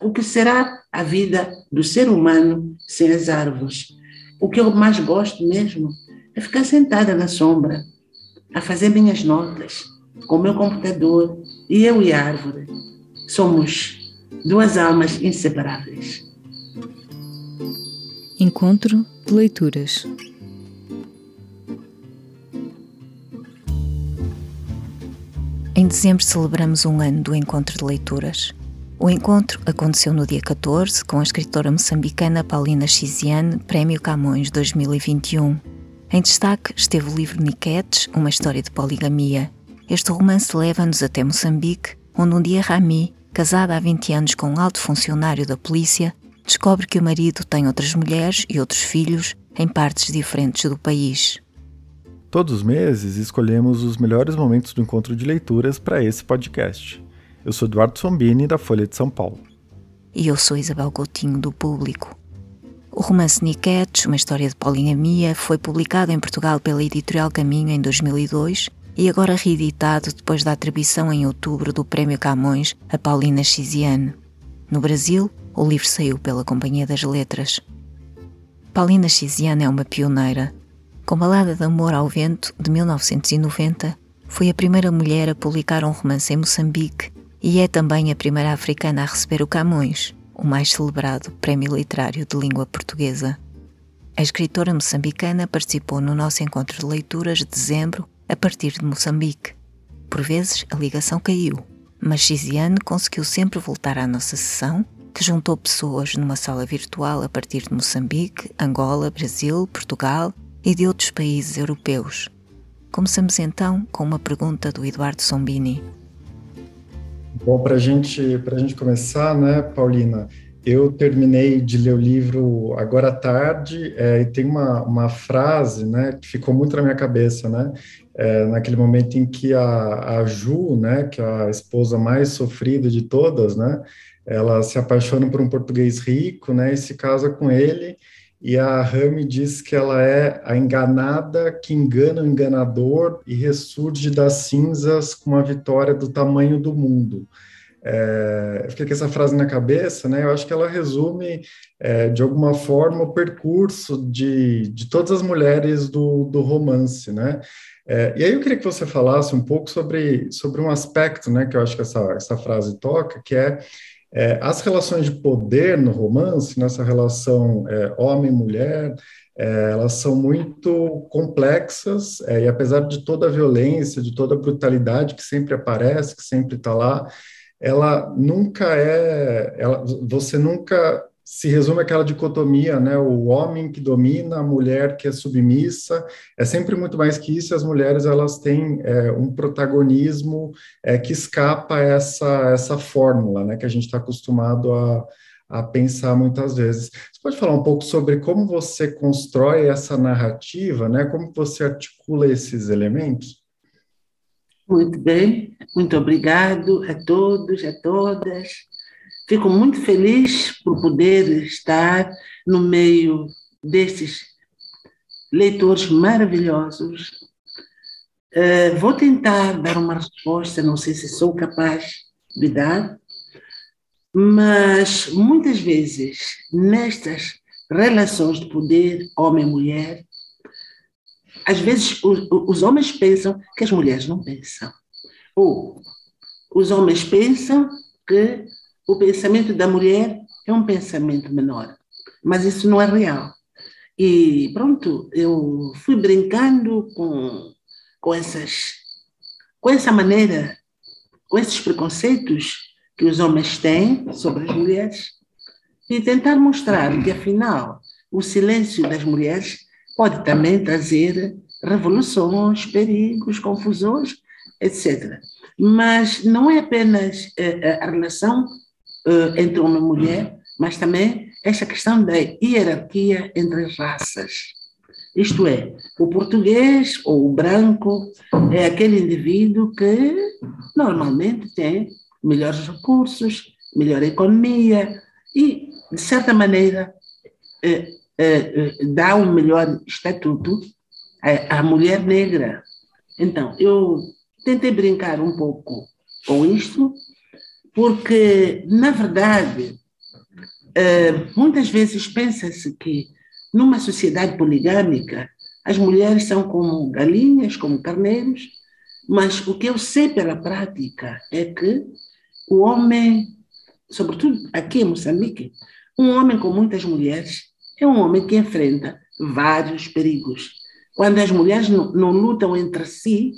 o que será a vida do ser humano sem as árvores. O que eu mais gosto mesmo é ficar sentada na sombra, a fazer minhas notas, com o meu computador, e eu e a árvore. Somos duas almas inseparáveis. Encontro de leituras. Em dezembro celebramos um ano do Encontro de Leituras. O encontro aconteceu no dia 14 com a escritora moçambicana Paulina Chiziane, Prémio Camões 2021. Em destaque esteve o livro Niquetes, uma história de poligamia. Este romance leva-nos até Moçambique, onde um dia Rami, casada há 20 anos com um alto funcionário da polícia, descobre que o marido tem outras mulheres e outros filhos em partes diferentes do país. Todos os meses escolhemos os melhores momentos do encontro de leituras para esse podcast. Eu sou Eduardo Sombini, da Folha de São Paulo. E eu sou Isabel Coutinho, do Público. O romance Niquetes, uma história de poligamia, foi publicado em Portugal pela editorial Caminho em 2002 e agora reeditado depois da atribuição em outubro do Prémio Camões a Paulina Chiziane. No Brasil, o livro saiu pela Companhia das Letras. Paulina Chiziane é uma pioneira. Com Balada de Amor ao Vento, de 1990, foi a primeira mulher a publicar um romance em Moçambique e é também a primeira africana a receber o Camões, o mais celebrado prémio literário de língua portuguesa. A escritora moçambicana participou no nosso encontro de leituras de dezembro a partir de Moçambique. Por vezes a ligação caiu, mas Xiziane conseguiu sempre voltar à nossa sessão, que juntou pessoas numa sala virtual a partir de Moçambique, Angola, Brasil, Portugal e de outros países europeus. Começamos então com uma pergunta do Eduardo Sombini. Bom, para gente, a gente começar, né, Paulina, eu terminei de ler o livro agora à tarde é, e tem uma, uma frase, né, que ficou muito na minha cabeça, né, é, naquele momento em que a, a Ju, né, que é a esposa mais sofrida de todas, né, ela se apaixona por um português rico, né, e se casa com ele, e a Rami diz que ela é a enganada que engana o enganador e ressurge das cinzas com uma vitória do tamanho do mundo. É, eu fiquei com essa frase na cabeça, né? Eu acho que ela resume, é, de alguma forma, o percurso de, de todas as mulheres do, do romance, né? É, e aí eu queria que você falasse um pouco sobre, sobre um aspecto, né, que eu acho que essa, essa frase toca, que é é, as relações de poder no romance, nessa relação é, homem-mulher, é, elas são muito complexas, é, e apesar de toda a violência, de toda a brutalidade que sempre aparece, que sempre está lá, ela nunca é, ela, você nunca se resume aquela dicotomia, né? O homem que domina, a mulher que é submissa. É sempre muito mais que isso. As mulheres elas têm é, um protagonismo é, que escapa essa essa fórmula, né? Que a gente está acostumado a, a pensar muitas vezes. Você pode falar um pouco sobre como você constrói essa narrativa, né? Como você articula esses elementos? Muito bem, muito obrigado a todos, a todas. Fico muito feliz por poder estar no meio destes leitores maravilhosos. Uh, vou tentar dar uma resposta, não sei se sou capaz de dar, mas muitas vezes nestas relações de poder homem-mulher, às vezes os homens pensam que as mulheres não pensam. Ou os homens pensam que o pensamento da mulher é um pensamento menor, mas isso não é real. E pronto, eu fui brincando com, com, essas, com essa maneira, com esses preconceitos que os homens têm sobre as mulheres e tentar mostrar que, afinal, o silêncio das mulheres pode também trazer revoluções, perigos, confusões, etc. Mas não é apenas eh, eh, a relação uh, entre e mulher, mas também esta questão da hierarquia entre as raças. Isto é, o português ou o branco é aquele indivíduo que normalmente tem melhores recursos, melhor economia e, de certa maneira, eh, eh, dá um melhor estatuto à, à mulher negra. Então, eu tentei brincar um pouco com isto porque, na verdade, uh, muitas vezes pensa-se que numa sociedade poligâmica as mulheres são como galinhas, como carneiros, mas o que eu sei pela prática é que o homem, sobretudo aqui em Moçambique, um homem com muitas mulheres é um homem que enfrenta vários perigos. Quando as mulheres não, não lutam entre si,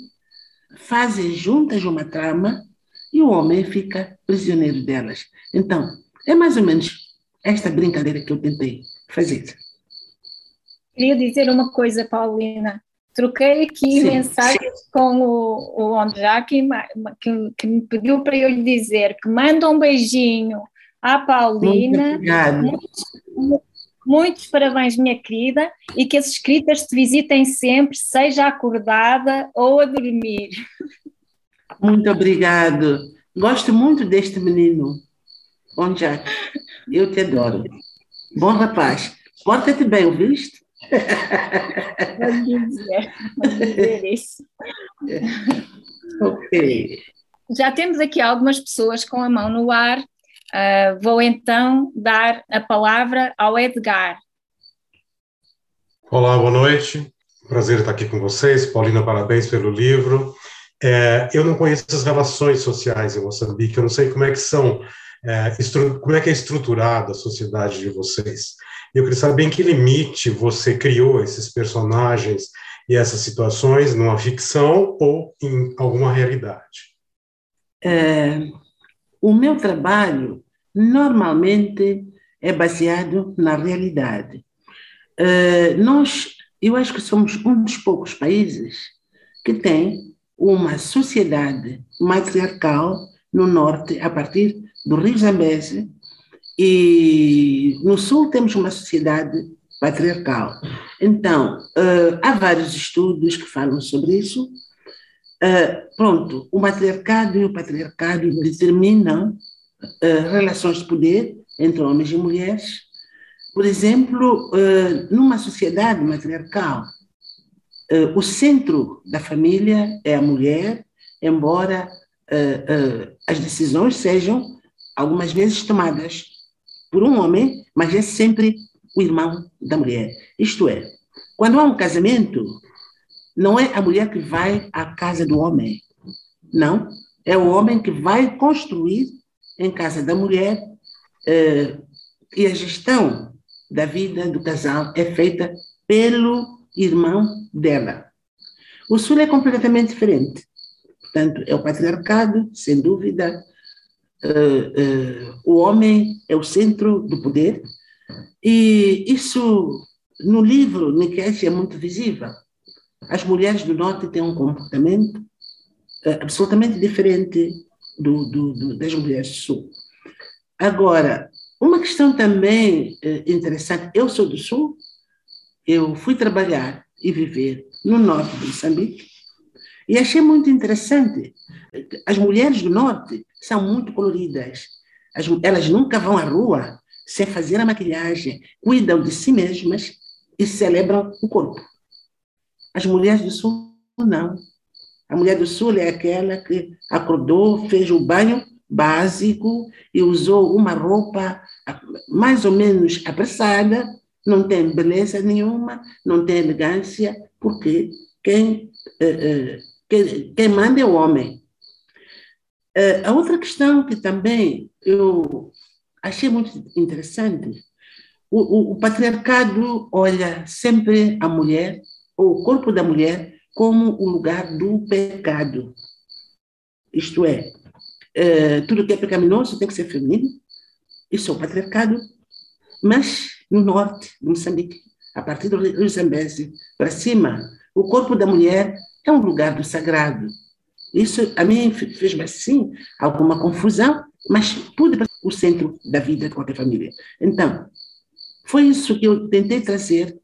fazem juntas uma trama e o homem fica prisioneiro delas. Então, é mais ou menos esta brincadeira que eu tentei fazer. Queria dizer uma coisa, Paulina. Troquei aqui sim, mensagens sim. com o, o André, que, que, me pediu para eu lhe dizer que manda um beijinho à Paulina. Muitos, muitos parabéns, minha querida, e que as escritas te visitem sempre, seja acordada ou a dormir. Muito obrigado. Gosto muito deste menino. Bom dia. Eu te adoro. Bom rapaz. Porta-te bem, ouviste? Pode dizer, pode dizer isso. Ok. Já temos aqui algumas pessoas com a mão no ar. Uh, vou então dar a palavra ao Edgar. Olá, boa noite. Prazer estar aqui com vocês. Paulina, parabéns pelo livro. É, eu não conheço as relações sociais em Moçambique, eu não sei como é que são, é, como é que é estruturada a sociedade de vocês. Eu queria saber em que limite você criou esses personagens e essas situações numa ficção ou em alguma realidade. É, o meu trabalho normalmente é baseado na realidade. É, nós, eu acho que somos um dos poucos países que tem uma sociedade matriarcal no norte, a partir do Rio Zambeze, e no sul temos uma sociedade patriarcal. Então, uh, há vários estudos que falam sobre isso. Uh, pronto, o matriarcado e o patriarcado determinam uh, relações de poder entre homens e mulheres. Por exemplo, numa sociedade matriarcal, Uh, o centro da família é a mulher, embora uh, uh, as decisões sejam algumas vezes tomadas por um homem, mas é sempre o irmão da mulher. Isto é, quando há um casamento, não é a mulher que vai à casa do homem, não, é o homem que vai construir em casa da mulher e a gestão da vida do casal é feita pelo irmão dela. O Sul é completamente diferente. Portanto, é o patriarcado, sem dúvida. Uh, uh, o homem é o centro do poder. E isso, no livro, Nikesh, é muito visível. As mulheres do Norte têm um comportamento uh, absolutamente diferente do, do, do, das mulheres do Sul. Agora, uma questão também interessante: eu sou do Sul, eu fui trabalhar e viver no norte de Moçambique e achei muito interessante. As mulheres do norte são muito coloridas. As, elas nunca vão à rua sem fazer a maquilhagem, cuidam de si mesmas e celebram o corpo. As mulheres do sul, não. A mulher do sul é aquela que acordou, fez o banho básico e usou uma roupa mais ou menos apressada não tem beleza nenhuma, não tem elegância, porque quem, eh, eh, quem, manda é o homem. Eh, a outra questão que também eu achei muito interessante, o, o, o patriarcado olha sempre a mulher, ou o corpo da mulher, como o lugar do pecado. Isto é, tudo que é pecaminoso tem que ser feminino, isso é o patriarcado, mas no norte de Moçambique, a partir do rio para cima, o corpo da mulher é um lugar do sagrado. Isso a mim fez assim alguma confusão, mas pude o centro da vida de qualquer família. Então, foi isso que eu tentei trazer,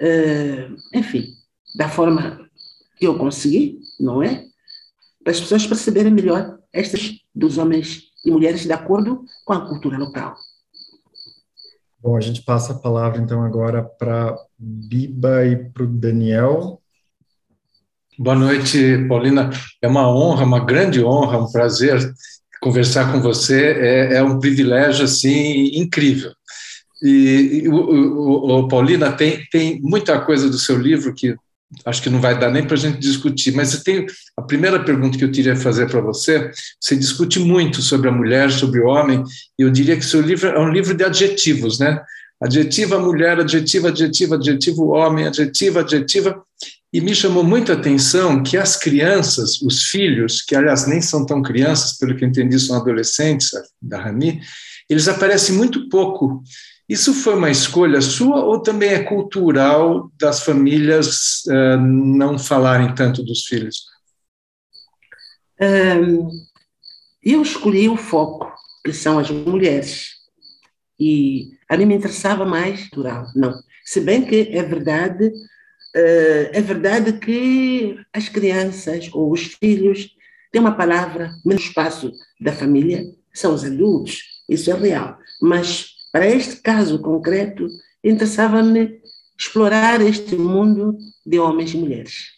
uh, enfim, da forma que eu consegui, não é? Para as pessoas perceberem melhor estas dos homens e mulheres de acordo com a cultura local. Bom, a gente passa a palavra então agora para Biba e para o Daniel. Boa noite, Paulina. É uma honra, uma grande honra, um prazer conversar com você é, é um privilégio assim incrível. E, e o, o, o, Paulina tem, tem muita coisa do seu livro que acho que não vai dar nem para a gente discutir, mas eu tenho a primeira pergunta que eu queria fazer para você. Você discute muito sobre a mulher, sobre o homem, e eu diria que seu livro é um livro de adjetivos, né? Adjetiva mulher, adjetiva, adjetiva, adjetivo homem, adjetiva, adjetiva. E me chamou muita atenção que as crianças, os filhos, que aliás nem são tão crianças, pelo que eu entendi, são adolescentes da Rami, eles aparecem muito pouco. Isso foi uma escolha sua ou também é cultural das famílias uh, não falarem tanto dos filhos? Um, eu escolhi o foco, que são as mulheres. E a mim me interessava mais cultural, não. Se bem que é verdade, uh, é verdade que as crianças ou os filhos têm uma palavra no espaço da família, são os adultos, isso é real. Mas para este caso concreto, interessava-me explorar este mundo de homens e mulheres.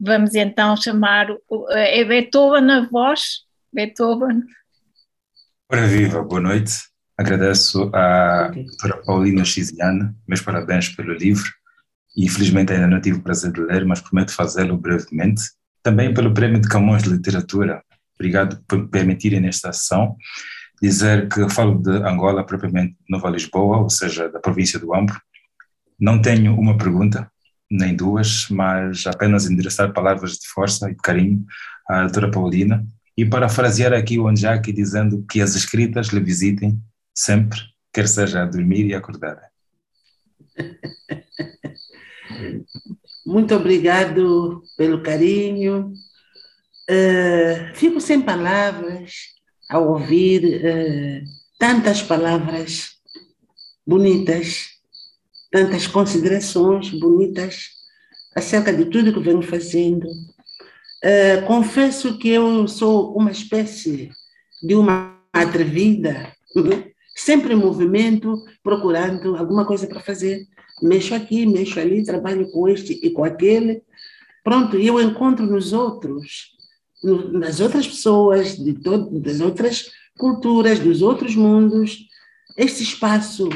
Vamos então chamar é Beethoven a voz. Beethoven. Ora viva, boa noite. Agradeço à doutora Paulina Xiziane, meus parabéns pelo livro. Infelizmente ainda não tive o prazer de ler, mas prometo fazê-lo brevemente. Também pelo Prémio de Camões de Literatura. Obrigado por me permitirem nesta ação dizer que falo de Angola, propriamente Nova Lisboa, ou seja, da província do Ambro. Não tenho uma pergunta, nem duas, mas apenas endereçar palavras de força e de carinho à doutora Paulina e parafrasear aqui o Anjaki dizendo que as escritas lhe visitem sempre, quer seja a dormir e acordar. Muito obrigado pelo carinho. Uh, fico sem palavras ao ouvir uh, tantas palavras bonitas, tantas considerações bonitas acerca de tudo que venho fazendo. Uh, confesso que eu sou uma espécie de uma atrevida, sempre em movimento, procurando alguma coisa para fazer. Mexo aqui, mexo ali, trabalho com este e com aquele. Pronto, eu encontro nos outros nas outras pessoas, de das outras culturas, dos outros mundos, este espaço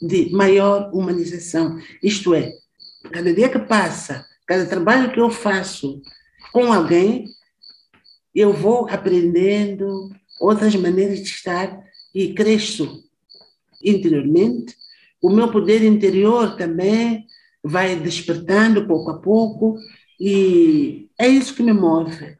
de maior humanização. Isto é, cada dia que passa, cada trabalho que eu faço com alguém, eu vou aprendendo outras maneiras de estar e cresço interiormente. O meu poder interior também vai despertando pouco a pouco e é isso que me move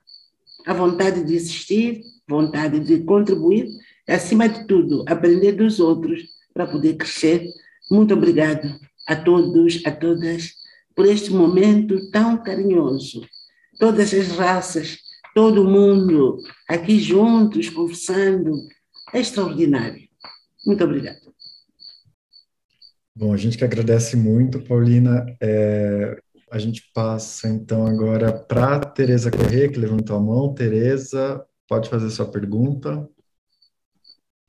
a vontade de existir, vontade de contribuir, acima de tudo, aprender dos outros para poder crescer. Muito obrigado a todos, a todas, por este momento tão carinhoso. Todas as raças, todo mundo aqui juntos, conversando, é extraordinário. Muito obrigado. Bom, a gente que agradece muito, Paulina. É, a gente passa então agora para Tereza Corrêa, que levantou a mão. Tereza, pode fazer sua pergunta.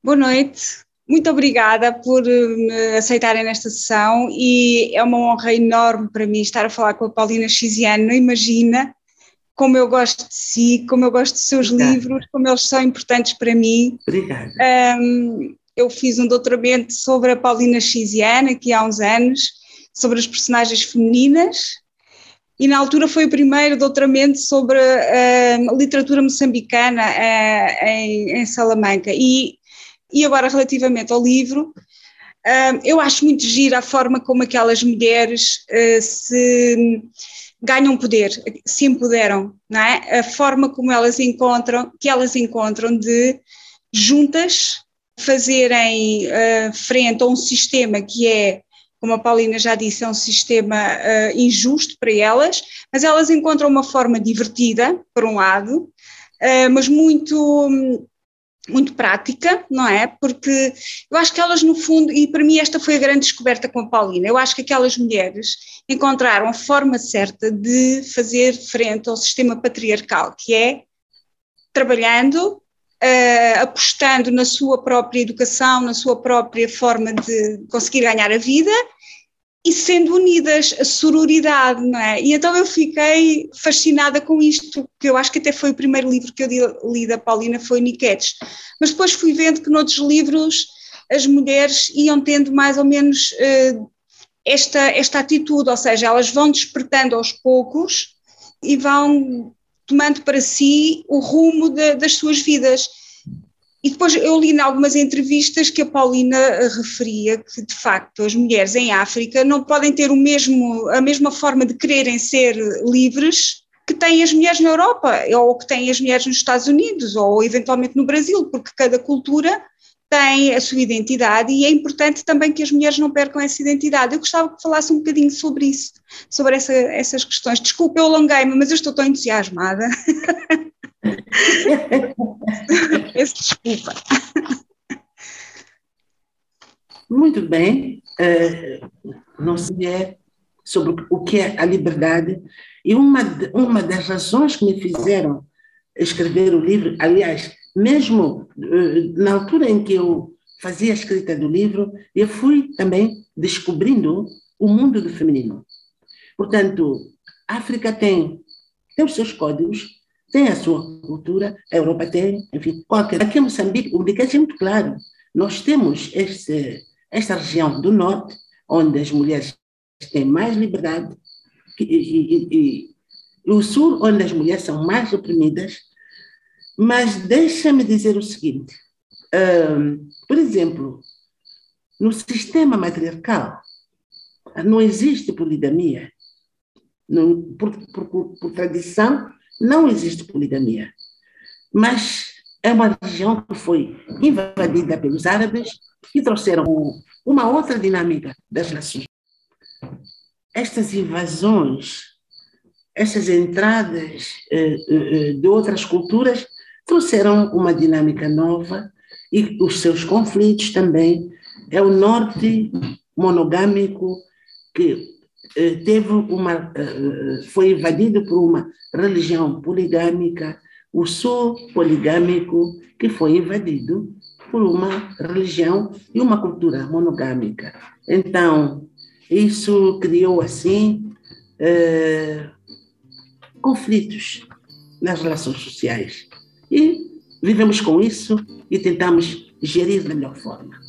Boa noite. Muito obrigada por me aceitarem nesta sessão e é uma honra enorme para mim estar a falar com a Paulina Xiziane. Não imagina como eu gosto de si, como eu gosto dos seus Obrigada. livros, como eles são importantes para mim. Obrigada. Um, eu fiz um doutoramento sobre a Paulina Xiziane aqui há uns anos, sobre as personagens femininas e na altura foi o primeiro doutoramento sobre uh, literatura moçambicana uh, em, em, Salamanca. E, e agora, relativamente ao livro, uh, eu acho muito gira a forma como aquelas mulheres se ganham poder, se empoderam, não é? A forma como elas encontram, que elas encontram de juntas fazerem frente a um sistema que é como a Paulina já disse, é um sistema uh, injusto para elas, mas elas encontram uma forma divertida, por um lado, uh, mas muito, muito prática, não é? Porque eu acho que elas, no fundo, e para mim esta foi a grande descoberta com a Paulina, eu acho que aquelas mulheres encontraram a forma certa de fazer frente ao sistema patriarcal, que é trabalhando, uh, apostando na sua própria educação, na sua própria forma de conseguir ganhar a vida e sendo unidas, a sororidade, não é? E então eu fiquei fascinada com isto, que eu acho que até foi o primeiro livro que eu li da Paulina, foi Niquetes. Mas depois fui vendo que noutros livros as mulheres iam tendo mais ou menos uh, esta, esta atitude, ou seja, elas vão despertando aos poucos e vão tomando para si o rumo de, das suas vidas. E depois eu li em algumas entrevistas que a Paulina referia que, de facto, as mulheres em África não podem ter o mesmo, a mesma forma de quererem ser livres que têm as mulheres na Europa, ou que têm as mulheres nos Estados Unidos, ou eventualmente no Brasil, porque cada cultura tem a sua identidade e é importante também que as mulheres não percam essa identidade. Eu gostava que falasse um bocadinho sobre isso, sobre essa, essas questões. Desculpe, eu alonguei-me, mas eu estou tão entusiasmada. Peço desculpa. Muito bem. Uh, não sei é sobre o que é a liberdade. E uma, uma das razões que me fizeram escrever o livro, aliás, mesmo uh, na altura em que eu fazia a escrita do livro, eu fui também descobrindo o mundo do feminino. Portanto, a África tem, tem os seus códigos, tem a sua cultura, a Europa tem, enfim, qualquer. Aqui em Moçambique, o Moçambique é muito claro. Nós temos este, esta região do norte, onde as mulheres têm mais liberdade, e, e, e, e o sul, onde as mulheres são mais oprimidas. Mas deixa-me dizer o seguinte: um, por exemplo, no sistema matriarcal, não existe poligamia. Por, por, por tradição, não existe poligamia, mas é uma região que foi invadida pelos árabes e trouxeram uma outra dinâmica das relações. Estas invasões, essas entradas eh, eh, de outras culturas trouxeram uma dinâmica nova e os seus conflitos também. É o norte monogâmico que eh, teve uma, eh, foi invadido por uma religião poligâmica, o sul poligâmico, que foi invadido por uma religião e uma cultura monogâmica. Então, isso criou, assim, eh, conflitos nas relações sociais. E vivemos com isso e tentamos gerir da melhor forma.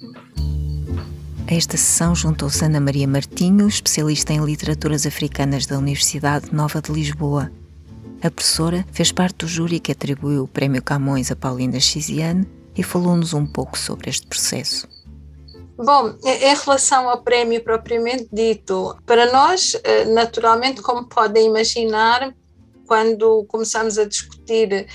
A esta sessão juntou-se Ana Maria Martinho, especialista em literaturas africanas da Universidade Nova de Lisboa. A professora fez parte do júri que atribuiu o Prémio Camões a Paulina Chiziane e falou-nos um pouco sobre este processo. Bom, em relação ao prémio propriamente dito, para nós, eh, naturalmente, como podem imaginar, quando começamos a discutir,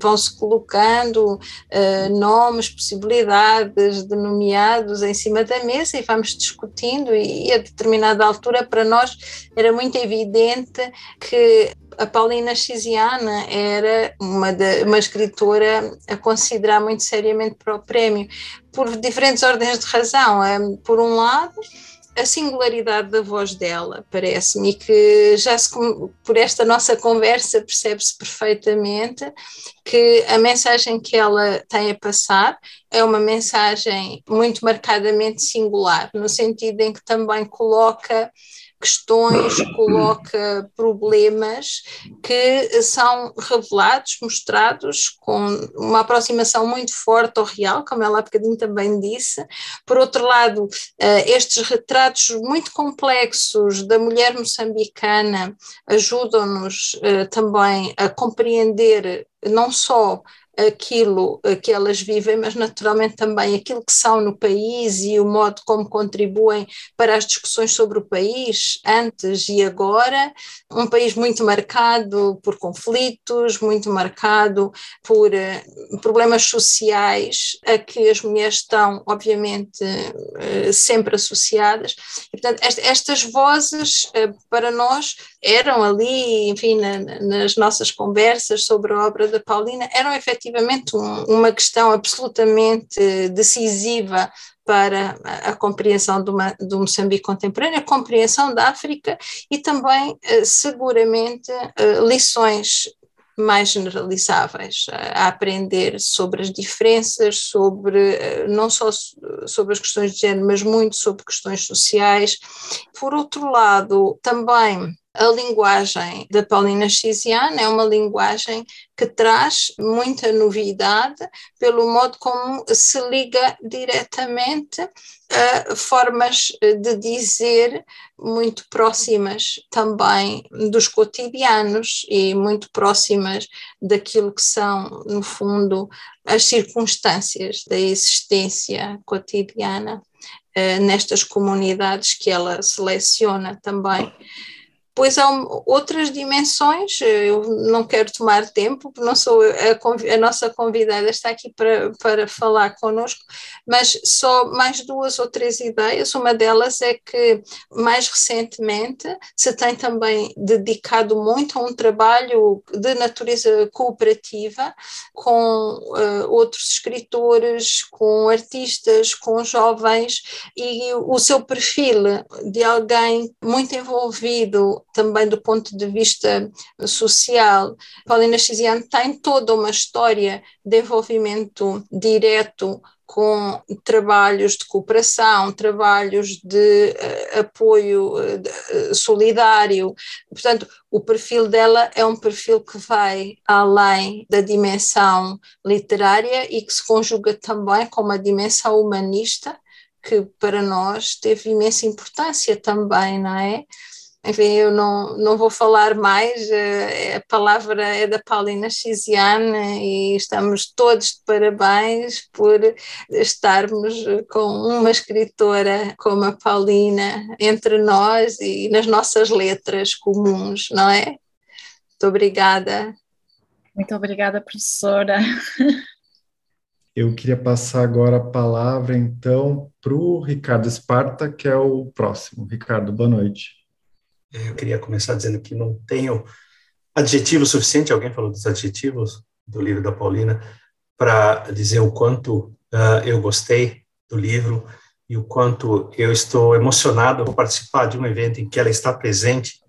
vão-se colocando uh, nomes, possibilidades de nomeados em cima da mesa e vamos discutindo, e a determinada altura, para nós, era muito evidente que a Paulina Chiziana era uma, de, uma escritora a considerar muito seriamente para o prémio, por diferentes ordens de razão. Por um lado, a singularidade da voz dela, parece-me, que já se, por esta nossa conversa percebe-se perfeitamente que a mensagem que ela tem a passar é uma mensagem muito marcadamente singular, no sentido em que também coloca questões, coloca problemas que são revelados, mostrados com uma aproximação muito forte ao real, como ela há bocadinho também disse. Por outro lado, eh, estes retratos muito complexos da mulher moçambicana ajudam-nos eh, também a compreender não só aquilo que elas vivem, mas naturalmente também aquilo que são no país e o modo como contribuem para as discussões sobre o país, antes e agora. Um país muito marcado por conflitos, muito marcado por uh, problemas sociais a que as mulheres estão, obviamente, uh, sempre associadas. E, portanto, est estas vozes, para nós, eram ali, enfim, na, nas nossas conversas sobre a obra da Paulina, eram efetivamente um, uma questão absolutamente decisiva para a, compreensão do, do Moçambique contemporâneo, a compreensão da África e também, eh, seguramente, eh, lições mais generalizáveis, a aprender sobre as diferenças, sobre eh, não só sobre as questões de género, mas muito sobre questões sociais. Por outro lado, também a linguagem da Paulina Xiziane é uma linguagem que traz muita novidade pelo modo como se liga diretamente a formas de dizer muito próximas também dos cotidianos e muito próximas daquilo que são, no fundo, as circunstâncias da existência cotidiana eh, nestas comunidades que ela seleciona também Pois há outras dimensões, eu não quero tomar tempo, não sou a, a, nossa convidada está aqui para, para falar connosco, mas só mais duas ou três ideias. Uma delas é que, mais recentemente, se tem também dedicado muito a um trabalho de natureza cooperativa com uh, outros escritores, com artistas, com jovens, e o seu perfil de alguém muito envolvido também do ponto de vista social. Paulina Xiziane tem toda uma história de envolvimento direto com trabalhos de cooperação, trabalhos de uh, apoio uh, solidário. Portanto, o perfil dela é um perfil que vai além da dimensão literária e que se conjuga também com uma dimensão humanista que para nós teve imensa importância também, não é? Enfim, eu não, não vou falar mais, eh, a palavra é da Paulina Xiziane e estamos todos de parabéns por estarmos com uma escritora como a Paulina entre nós e nas nossas letras comuns, não é? Muito obrigada. Muito obrigada, professora. Eu queria passar agora a palavra, então, para o Ricardo Esparta, que é o próximo. Ricardo, boa noite. Eu queria começar dizendo que não tenho adjetivo suficiente, alguém falou dos adjetivos do livro da Paulina, para dizer o quanto uh, eu gostei do livro e o quanto eu estou emocionado por participar de um evento em que ela está presente.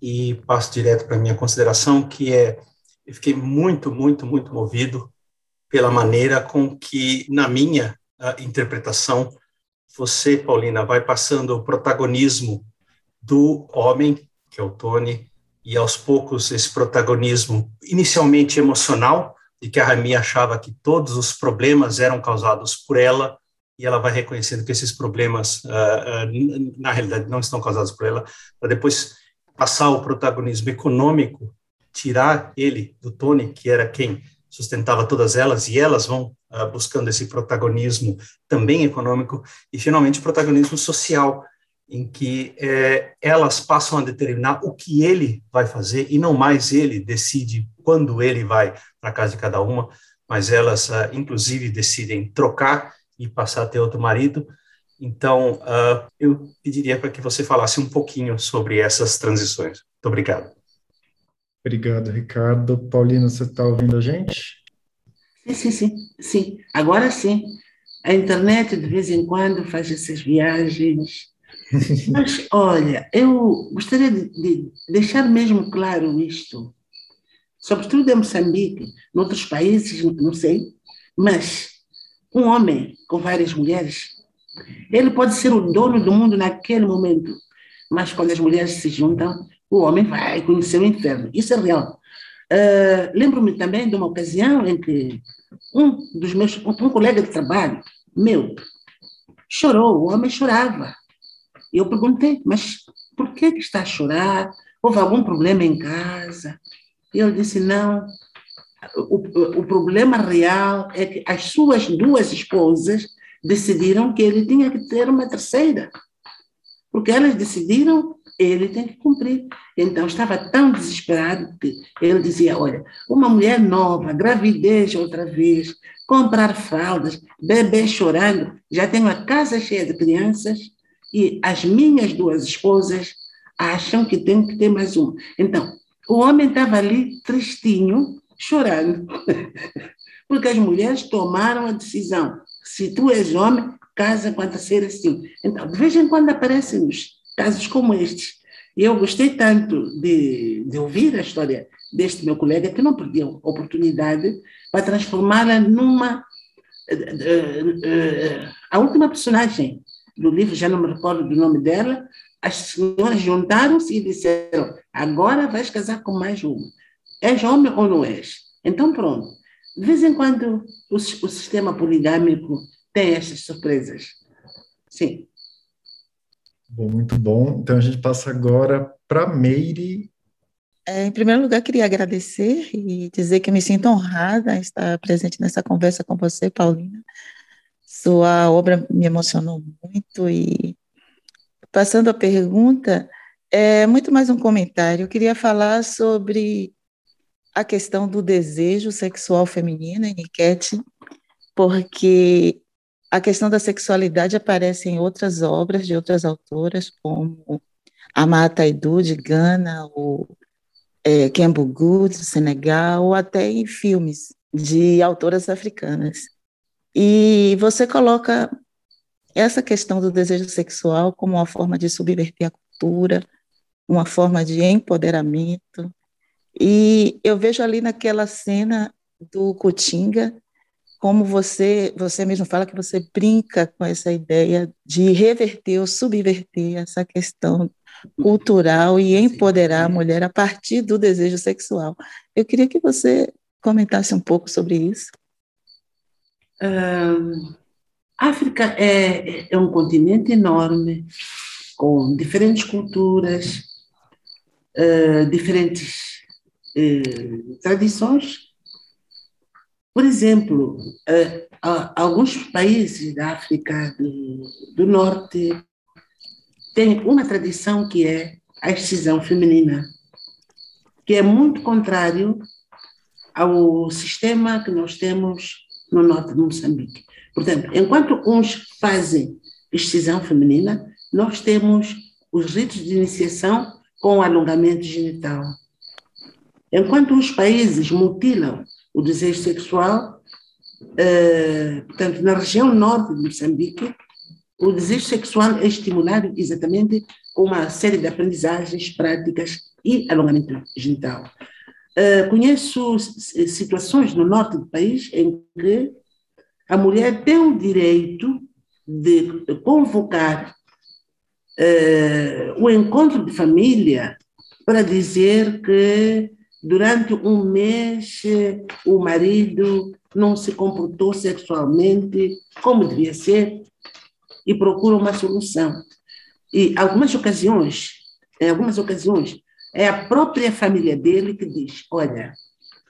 E passo direto para a minha consideração, que é, eu fiquei muito, muito, muito movido pela maneira com que, na minha uh, interpretação, você, Paulina, vai passando o protagonismo do homem, que é o Tony, e aos poucos esse protagonismo inicialmente emocional, de que a Rami achava que todos os problemas eram causados por ela, e ela vai reconhecendo que esses problemas, uh, uh, na realidade, não estão causados por ela, para depois passar o protagonismo econômico, tirar ele do Tony, que era quem sustentava todas elas, e elas vão uh, buscando esse protagonismo também econômico, e finalmente o protagonismo social, em que é, elas passam a determinar o que ele vai fazer e não mais ele decide quando ele vai para casa de cada uma, mas elas, uh, inclusive, decidem trocar e passar a ter outro marido. Então, uh, eu pediria para que você falasse um pouquinho sobre essas transições. Muito obrigado. Obrigado, Ricardo. Paulina, você está ouvindo a gente? Sim, sim, sim, sim. Agora sim. A internet, de vez em quando, faz essas viagens mas, olha, eu gostaria de, de, deixar mesmo claro isto, sobretudo em Moçambique, em outros países, não sei, mas um homem com várias mulheres, ele pode ser o dono do mundo naquele momento, mas quando as mulheres se juntam, o homem vai conhecer o inferno. Isso é real. Uh, Lembro-me também de uma ocasião em que um dos meus, um, um colega de trabalho meu chorou, o homem chorava eu perguntei, mas por que, está a chorar? Houve algum problema em casa? Ele disse, não, o, o problema real é que as suas duas esposas decidiram que ele tinha que ter uma terceira. Porque elas decidiram, ele tem que cumprir. Então, estava tão desesperado que ele dizia: Olha, uma mulher nova, gravidez outra vez, comprar fraldas, bebê chorando, já tenho a casa cheia de crianças, e as minhas duas esposas acham que tem que ter mais uma. Então, o homem estava ali tristinho, chorando, porque as mulheres tomaram a decisão. Se tu és homem, casa com a terceira sim. Então, de vez em quando aparecem nos casos como estes. E eu gostei tanto de, de ouvir a história deste meu colega que não perdi a oportunidade para transformá-la numa uh, uh, uh, A última personagem do livro, já não me recordo do nome dela, as senhoras juntaram-se e disseram: agora vais casar com mais uma. És homem ou não és? Então, pronto. De vez em quando, o, o sistema poligâmico tem estas surpresas. Sim. Bom, muito bom. Então, a gente passa agora para Meire. É, em primeiro lugar, queria agradecer e dizer que me sinto honrada em estar presente nessa conversa com você, Paulina. Sua obra me emocionou muito e, passando a pergunta, é muito mais um comentário. Eu queria falar sobre a questão do desejo sexual feminino em Niket, porque a questão da sexualidade aparece em outras obras de outras autoras, como Amata Aidu, de Gana, ou é, Kembugu, de Senegal, ou até em filmes de autoras africanas. E você coloca essa questão do desejo sexual como uma forma de subverter a cultura, uma forma de empoderamento. E eu vejo ali naquela cena do Cotinga, como você, você mesmo fala que você brinca com essa ideia de reverter ou subverter essa questão cultural e empoderar a mulher a partir do desejo sexual. Eu queria que você comentasse um pouco sobre isso. Uh, África é, é um continente enorme, com diferentes culturas, uh, diferentes uh, tradições. Por exemplo, alguns países da África do, do Norte têm uma tradição que é a excisão feminina, que é muito contrário ao sistema que nós temos no norte de Moçambique. Portanto, enquanto uns fazem excisão feminina, nós temos os ritos de iniciação com alongamento genital. Enquanto os países mutilam o desejo sexual, eh, portanto, na região norte de Moçambique, o desejo sexual é estimulado exatamente com uma série de aprendizagens práticas e alongamento genital. Uh, conheço situações no norte do país em que a mulher tem o direito de convocar uh, o encontro de família para dizer que durante um mês o marido não se comportou sexualmente como devia ser e procura uma solução. E algumas ocasiões, em algumas ocasiões, é a própria família dele que diz: olha,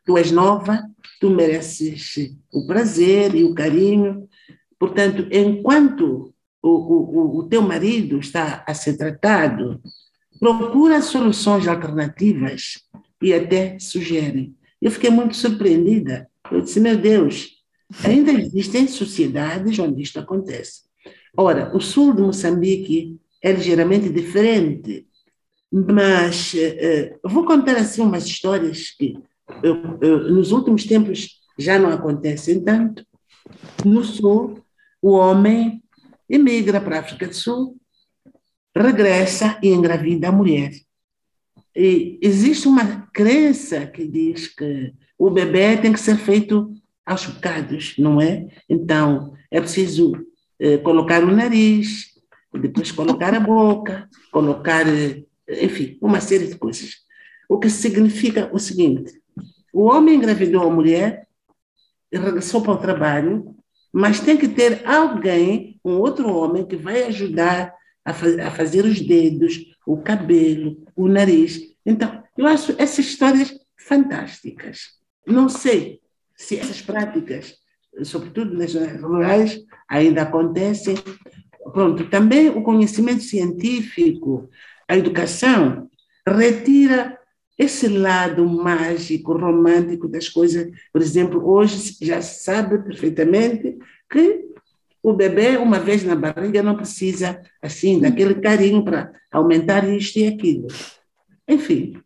tu és nova, tu mereces o prazer e o carinho. Portanto, enquanto o, o, o teu marido está a ser tratado, procura soluções alternativas e até sugere. Eu fiquei muito surpreendida. Eu disse, meu Deus, ainda existem sociedades onde isto acontece. Ora, o sul de Moçambique é ligeiramente diferente, mas uh, vou contar assim umas histórias que uh, nos últimos tempos já não acontecem tanto. No sul, o homem emigra para a África do Sul, regressa e engravida a mulher. E existe uma crença que diz que o bebê tem que ser feito aos bocados, não é? Então, é preciso eh, colocar o nariz, depois colocar a boca, colocar enfim, uma série de coisas. O que significa o seguinte: o homem engravidou a mulher e regressou para o trabalho, mas tem que ter alguém, um outro homem, que vai ajudar a, a fazer os dedos, o cabelo, o nariz. Então, eu acho essas histórias fantásticas. Não sei se essas práticas, sobretudo nas zonas rurais, ainda acontecem. Pronto, também o conhecimento científico, a educação retira esse lado mágico, romântico das coisas. Por exemplo, hoje já se sabe perfeitamente que o bebê, uma vez na barriga, não precisa, assim, daquele carinho para aumentar isto e aquilo. Enfim,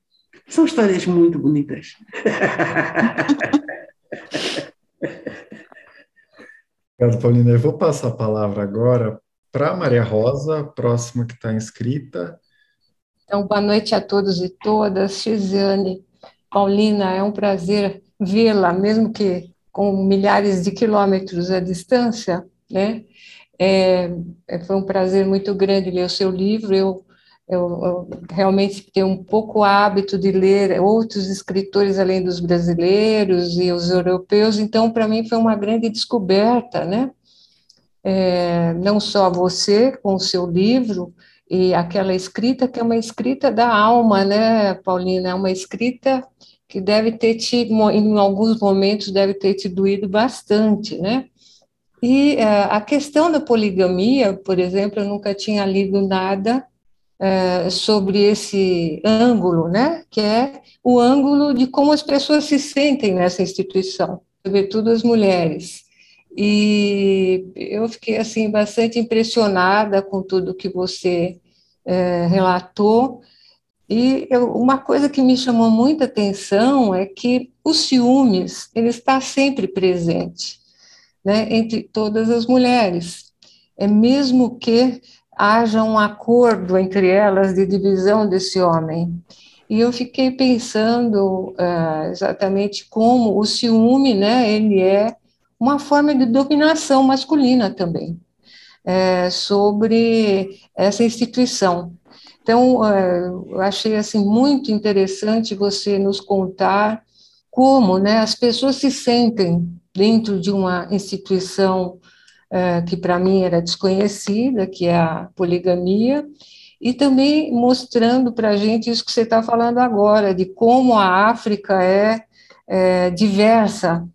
são histórias muito bonitas. Obrigado, Paulina. Eu vou passar a palavra agora para Maria Rosa, próxima que está inscrita. Então, boa noite a todos e todas. Xiziane, Paulina, é um prazer vê-la, mesmo que com milhares de quilômetros à distância, né? É, é, foi um prazer muito grande ler o seu livro. Eu, eu, eu realmente tenho um pouco hábito de ler outros escritores além dos brasileiros e os europeus, então para mim foi uma grande descoberta, né? É, não só você com o seu livro e aquela escrita que é uma escrita da alma, né, Paulina? É uma escrita que deve ter te, em alguns momentos, deve ter te doído bastante, né? E uh, a questão da poligamia, por exemplo, eu nunca tinha lido nada uh, sobre esse ângulo, né? Que é o ângulo de como as pessoas se sentem nessa instituição, sobretudo as mulheres. E eu fiquei assim bastante impressionada com tudo que você uh, relatou e eu, uma coisa que me chamou muita atenção é que o ciúmes ele está sempre presente, né, entre todas as mulheres. É mesmo que haja um acordo entre elas de divisão desse homem. E eu fiquei pensando uh, exatamente como o ciúme, né, ele é uma forma de dominação masculina também, é, sobre essa instituição. Então, é, eu achei assim muito interessante você nos contar como né, as pessoas se sentem dentro de uma instituição é, que para mim era desconhecida, que é a poligamia, e também mostrando para a gente isso que você está falando agora, de como a África é, é diversa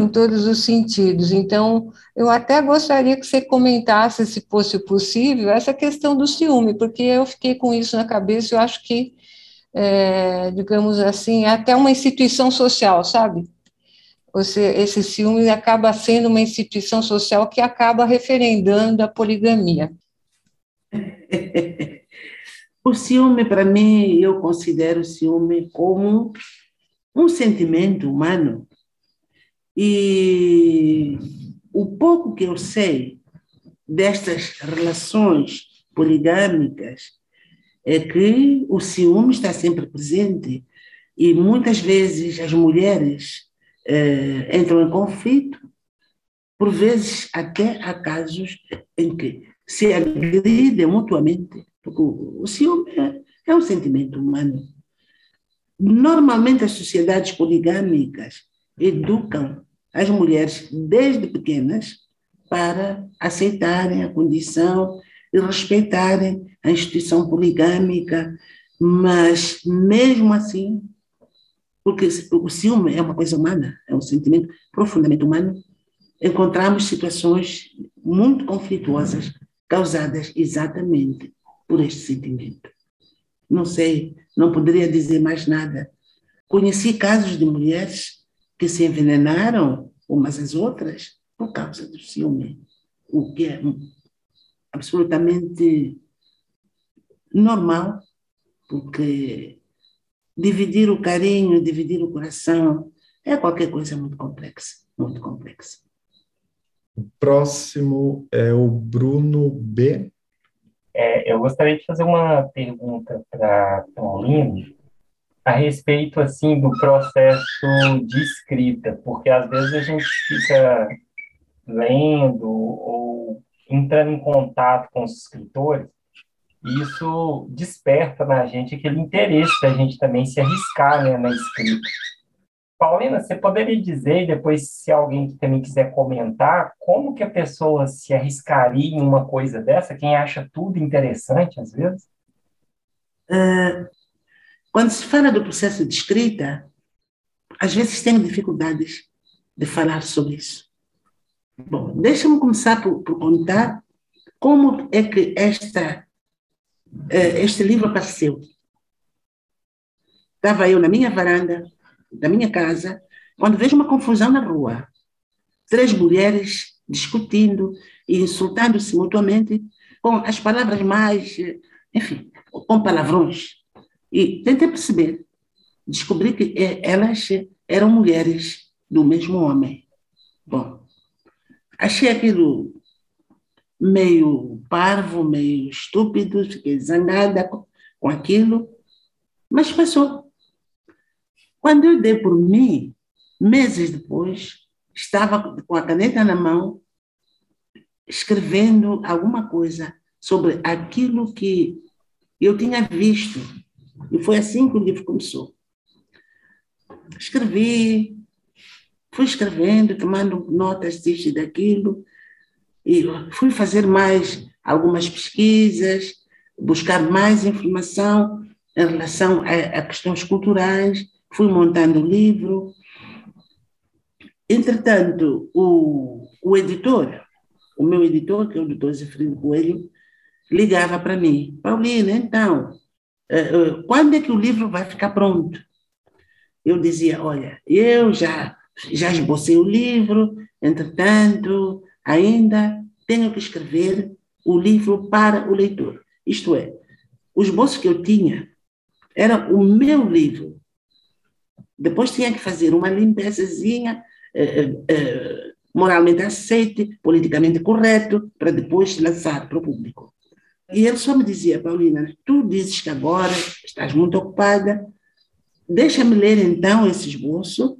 em todos os sentidos. Então, eu até gostaria que você comentasse, se fosse possível, essa questão do ciúme, porque eu fiquei com isso na cabeça, eu acho que, é, digamos assim, é até uma instituição social, sabe? Você, esse ciúme acaba sendo uma instituição social que acaba referendando a poligamia. O ciúme, para mim, eu considero o ciúme como um sentimento humano e o pouco que eu sei destas relações poligâmicas é que o ciúme está sempre presente e muitas vezes as mulheres eh, entram em conflito, por vezes até há casos em que se agridem mutuamente, porque o, ciúme é, é um sentimento humano. Normalmente as sociedades poligâmicas educam as mulheres desde pequenas para aceitarem a condição e respeitarem a instituição poligâmica, mas mesmo assim, porque o ciúme é uma coisa humana, é um sentimento profundamente humano, encontramos situações muito conflituosas causadas exatamente por este sentimento. Não sei, não poderia dizer mais nada. Conheci casos de mulheres que se envenenaram umas às outras por causa do ciúme, o que é absolutamente normal, porque dividir o carinho, dividir o coração é qualquer coisa muito complexa, muito complexa. O próximo é o Bruno B. É, eu gostaria de fazer uma pergunta para Paulino a respeito assim do processo de escrita, porque às vezes a gente fica lendo ou entrando em contato com os escritores, e isso desperta na gente aquele interesse da gente também se arriscar né, na escrita. Paulina, você poderia dizer, depois se alguém também quiser comentar, como que a pessoa se arriscaria em uma coisa dessa, quem acha tudo interessante às vezes? Uh, quando se fala do processo de escrita, às vezes tem dificuldades de falar sobre isso. Bom, deixa-me começar por, por, contar como é que esta, eh, este livro apareceu. Estava eu na minha varanda, da minha casa, quando vejo uma confusão na rua. Três mulheres discutindo e insultando-se mutuamente com as palavras mais, enfim, com palavrões. E tentei perceber, descobri que é, elas eram mulheres do mesmo homem. Bom, achei aquilo meio parvo, meio estúpido, fiquei zangada com aquilo, mas passou. Quando eu dei por mim, meses depois, estava com a caneta na mão, escrevendo alguma coisa sobre aquilo que eu tinha visto. E foi assim que o livro começou. Escrevi, fui escrevendo, tomando notas disso e daquilo, e fui fazer mais algumas pesquisas, buscar mais informação em relação a, a questões culturais, fui montando o livro. Entretanto, o, o editor, o meu editor, que é o doutor Zefrino Coelho, ligava para mim, Paulina, então, quando é que o livro vai ficar pronto? Eu dizia, olha, eu já, já esbocei o livro, entretanto, ainda tenho que escrever o livro para o leitor. Isto é, o esboço que eu tinha era o meu livro. Depois tinha que fazer uma limpezazinha, eh, eh, moralmente aceite, politicamente correto, para depois lançar para o público. E ele só me dizia, Paulina, tu dizes que agora estás muito ocupada, deixa-me ler então esse esboço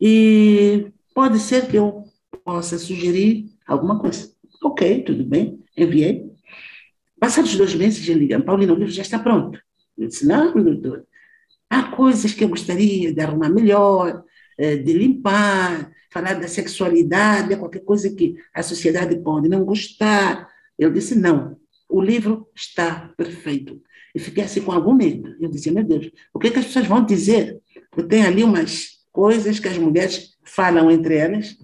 e pode ser que eu possa sugerir alguma coisa. Ok, tudo bem, enviei. Passados dois meses, ele liga, Paulina, o livro já está pronto. Eu disse, não, doutor, há coisas que eu gostaria de arrumar melhor, eh, de limpar, falar da sexualidade, qualquer coisa que a sociedade pode não gostar. Eu disse, não, o livro está perfeito. E fiquei assim com algum medo. Eu dizia, meu Deus, o que, é que as pessoas vão dizer? Porque tem ali umas coisas que as mulheres falam entre elas,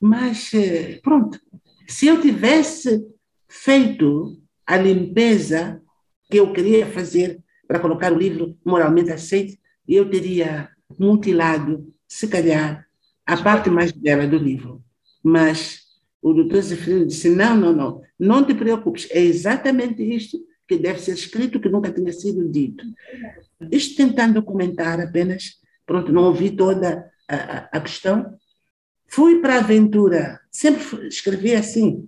mas eh, pronto. Se eu tivesse feito a limpeza que eu queria fazer para colocar o livro moralmente aceito, eu teria mutilado, se calhar, a parte mais bela do livro. Mas o doutor Zefrino disse: não, não, não, não te preocupes, é exatamente isto que deve ser escrito, que nunca tinha sido dito. Isto tentando comentar apenas, pronto, não ouvi toda a, a questão. Fui para a aventura, sempre escrevi assim.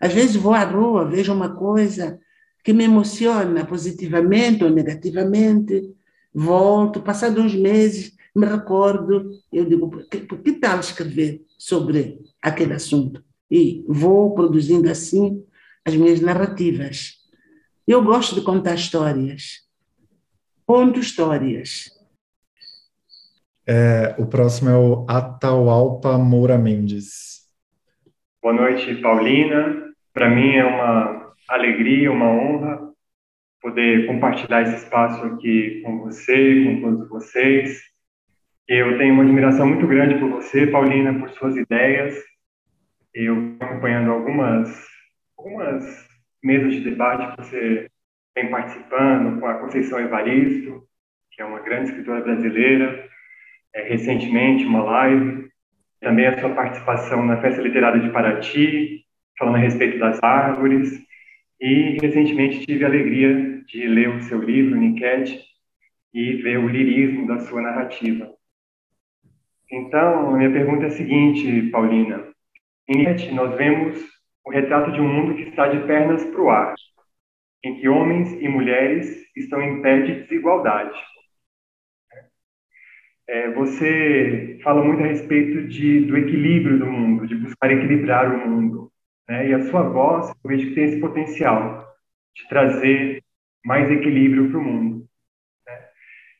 Às vezes vou à rua, vejo uma coisa que me emociona positivamente ou negativamente, volto, passados uns meses, me recordo, eu digo, por que, por que tal escrever sobre aquele assunto? E vou produzindo assim as minhas narrativas. Eu gosto de contar histórias. Conto histórias. É, o próximo é o Atahualpa Moura Mendes. Boa noite, Paulina. Para mim é uma alegria, uma honra poder compartilhar esse espaço aqui com você, com todos vocês. Eu tenho uma admiração muito grande por você, Paulina, por suas ideias, eu acompanhando algumas, algumas mesas de debate que você vem participando com a Conceição Evaristo, que é uma grande escritora brasileira, é, recentemente uma live, também a sua participação na Festa Literária de Paraty, falando a respeito das árvores, e recentemente tive a alegria de ler o seu livro, Niket, e ver o lirismo da sua narrativa. Então, a minha pergunta é a seguinte, Paulina. Em Nietzsche, nós vemos o retrato de um mundo que está de pernas para o ar, em que homens e mulheres estão em pé de desigualdade. É, você fala muito a respeito de, do equilíbrio do mundo, de buscar equilibrar o mundo. Né? E a sua voz, eu vejo que tem esse potencial de trazer mais equilíbrio para o mundo. Né?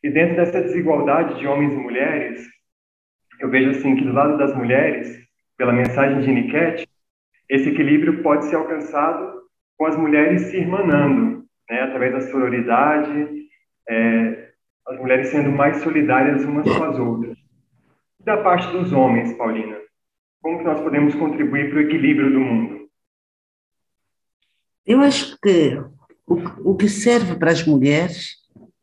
E dentro dessa desigualdade de homens e mulheres, eu vejo assim que do lado das mulheres pela mensagem de Niket, esse equilíbrio pode ser alcançado com as mulheres se irmanando, né, através da sororidade, é, as mulheres sendo mais solidárias umas com as outras. E da parte dos homens, Paulina, como que nós podemos contribuir para o equilíbrio do mundo? Eu acho que o, que serve para as mulheres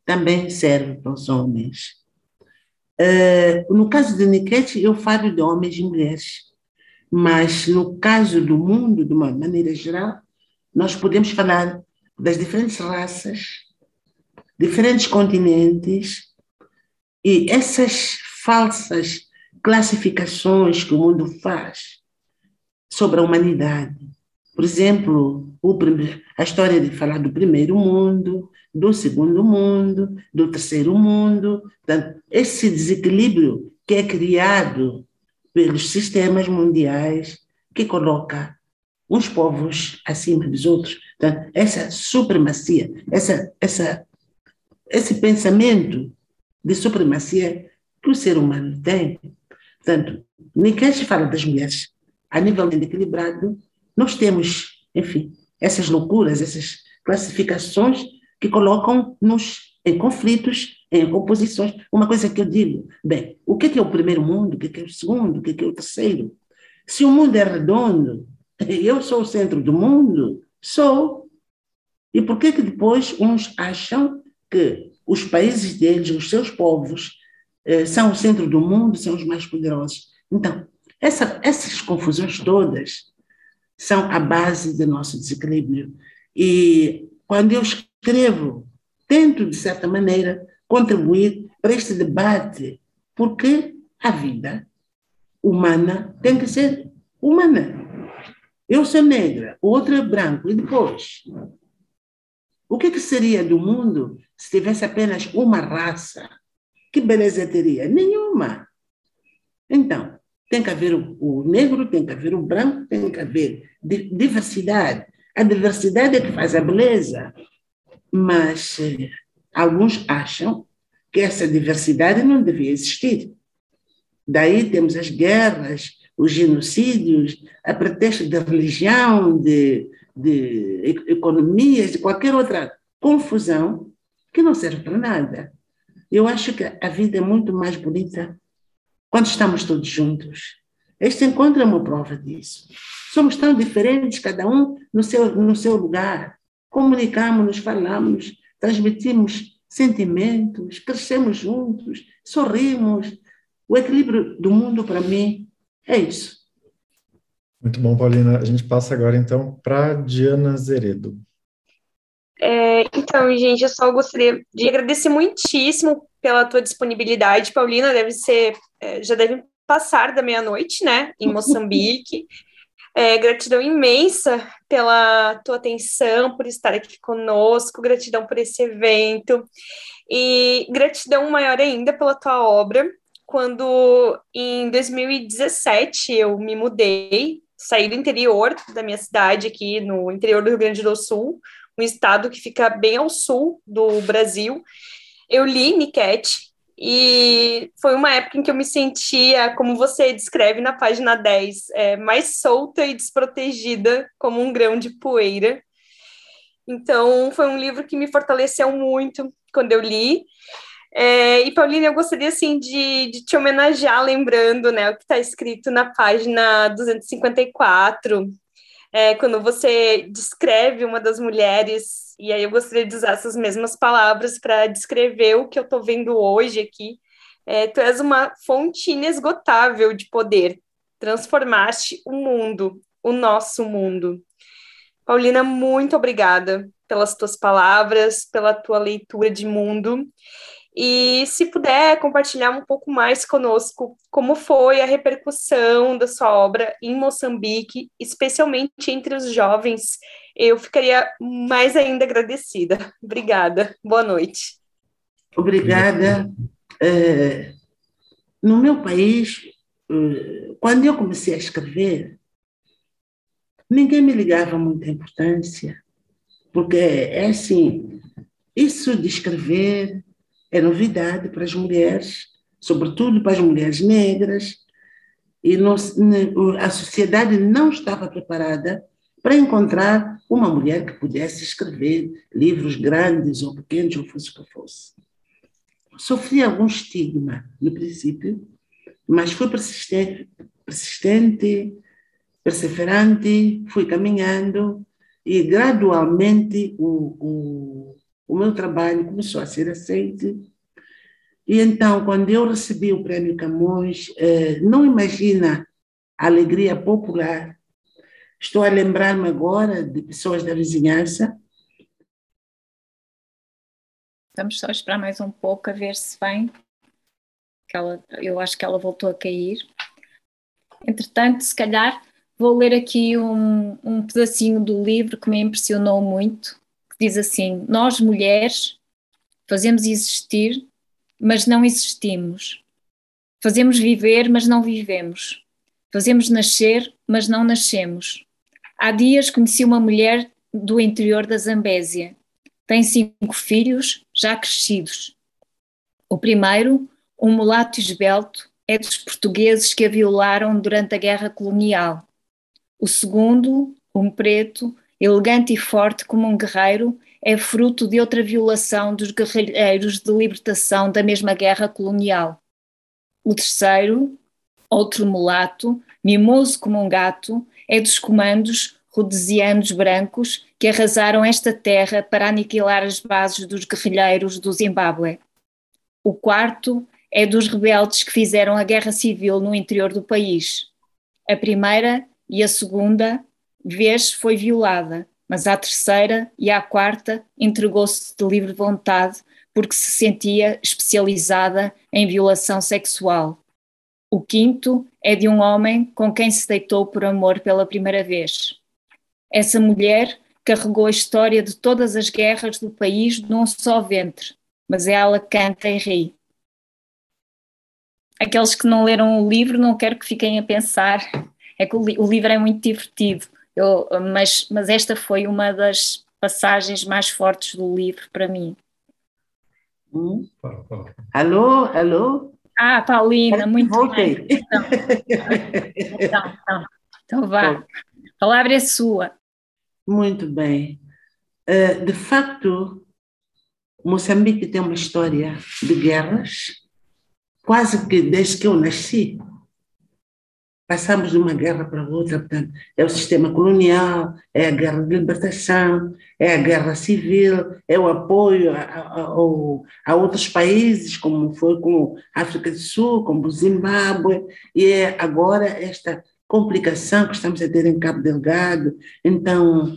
também serve para os homens. Uh, no caso de Niket, eu falo de homens e mulheres. Mas, no caso do mundo, de uma maneira geral, nós podemos falar das diferentes raças, diferentes continentes, e essas falsas classificações que o mundo faz sobre a humanidade. Por exemplo, a história de falar do primeiro mundo, do segundo mundo, do terceiro mundo, esse desequilíbrio que é criado pelos sistemas mundiais que coloca uns povos acima dos outros. Portanto, essa supremacia, essa, essa, esse pensamento de supremacia que o ser humano tem. Portanto, ninguém se fala das mulheres. A nível equilibrado, nós temos, enfim, essas loucuras, essas classificações que colocam-nos em conflitos, em oposições. Uma coisa que eu digo, bem, o que é o primeiro mundo, o que é o segundo, o que é o terceiro? Se o mundo é redondo, eu sou o centro do mundo? Sou. E por que que depois uns acham que os países deles, os seus povos, eh, são o centro do mundo, são os mais poderosos? Então, essa, essas confusões todas são a base do nosso desequilíbrio. E quando eu escrevo, tento, de certa maneira, contribuir para este debate, porque a vida humana tem que ser humana. Eu sou negra, o outro é branco, e depois? O que, que seria do mundo se tivesse apenas uma raça? Que beleza teria? Nenhuma. Então, tem que haver o, negro, tem que haver o branco, tem que haver diversidade. A diversidade é que faz a beleza. Mas eh, alguns acham que essa diversidade não devia existir. Daí temos as guerras, os genocídios, a pretexto de religião, de, de economias, de qualquer outra confusão que não serve para nada. Eu acho que a vida é muito mais bonita quando estamos todos juntos. Este encontro é uma prova disso. Somos tão diferentes, cada um no seu, no seu lugar. Comunicamos, falamos, transmitimos sentimentos, crescemos juntos, sorrimos. O equilíbrio do mundo, para mim, é isso. Muito bom, Paulina. A gente passa agora, então, para Diana Zeredo. É, então, gente, eu só gostaria de agradecer muitíssimo pela tua disponibilidade, Paulina. Deve ser, é, já deve passar da meia-noite, né, em Moçambique. É, gratidão imensa pela tua atenção, por estar aqui conosco, gratidão por esse evento, e gratidão maior ainda pela tua obra, quando em 2017 eu me mudei, saí do interior da minha cidade, aqui no interior do Rio Grande do Sul, um estado que fica bem ao sul do Brasil. Eu li Niquete e foi uma época em que eu me sentia, como você descreve na página 10, é, mais solta e desprotegida, como um grão de poeira. Então, foi um livro que me fortaleceu muito quando eu li. É, e, Paulina, eu gostaria, assim, de, de te homenagear, lembrando, né, o que está escrito na página 254, é, quando você descreve uma das mulheres, e aí eu gostaria de usar essas mesmas palavras para descrever o que eu estou vendo hoje aqui. É, tu és uma fonte inesgotável de poder, transformaste o mundo, o nosso mundo. Paulina, muito obrigada pelas tuas palavras, pela tua leitura de mundo. E se puder compartilhar um pouco mais conosco como foi a repercussão da sua obra em Moçambique, especialmente entre os jovens, eu ficaria mais ainda agradecida. Obrigada. Boa noite. Obrigada. É, no meu país, é, quando eu comecei a escrever, ninguém me ligava muita importância, porque é assim, isso de escrever é novidade para as mulheres, sobretudo para as mulheres negras, e não, a sociedade não estava preparada para encontrar uma mulher que pudesse escrever livros grandes ou pequenos, ou fosse o que fosse. Sofri algum estigma no princípio, mas fui persistente, persistente perseverante, fui caminhando e gradualmente o, o, o meu trabalho começou a ser aceito. E então, quando eu recebi o Prêmio Camões, eh, não imagina a alegria popular. Estou a lembrar-me agora de pessoas da vizinhança. Vamos só esperar mais um pouco a ver se vem. Ela, eu acho que ela voltou a cair. Entretanto, se calhar vou ler aqui um, um pedacinho do livro que me impressionou muito diz assim: Nós mulheres fazemos existir, mas não existimos. Fazemos viver, mas não vivemos. Fazemos nascer, mas não nascemos. Há dias conheci uma mulher do interior da Zambésia. Tem cinco filhos, já crescidos. O primeiro, um mulato esbelto, é dos portugueses que a violaram durante a guerra colonial. O segundo, um preto, elegante e forte como um guerreiro, é fruto de outra violação dos guerreiros de libertação da mesma guerra colonial. O terceiro, outro mulato, mimoso como um gato, é dos comandos rhodesianos brancos que arrasaram esta terra para aniquilar as bases dos guerrilheiros do Zimbábue. O quarto é dos rebeldes que fizeram a guerra civil no interior do país. A primeira e a segunda vez foi violada, mas à terceira e à quarta entregou-se de livre vontade porque se sentia especializada em violação sexual. O quinto é de um homem com quem se deitou por amor pela primeira vez. Essa mulher carregou a história de todas as guerras do país num só ventre, mas ela canta e ri. Aqueles que não leram o livro, não quero que fiquem a pensar, é que o, li o livro é muito divertido, Eu, mas, mas esta foi uma das passagens mais fortes do livro para mim. Hum. Alô, alô? Ah, Paulina, muito Voltei. bem. Então, então, então, então vá. A palavra é sua. Muito bem. Uh, de facto, Moçambique tem uma história de guerras, quase que desde que eu nasci. Passamos de uma guerra para outra, portanto, é o sistema colonial, é a guerra de libertação, é a guerra civil, é o apoio a, a, a, outros países, como foi com a África do Sul, como o Zimbábue, e é agora esta complicação que estamos a ter em Cabo Delgado. Então,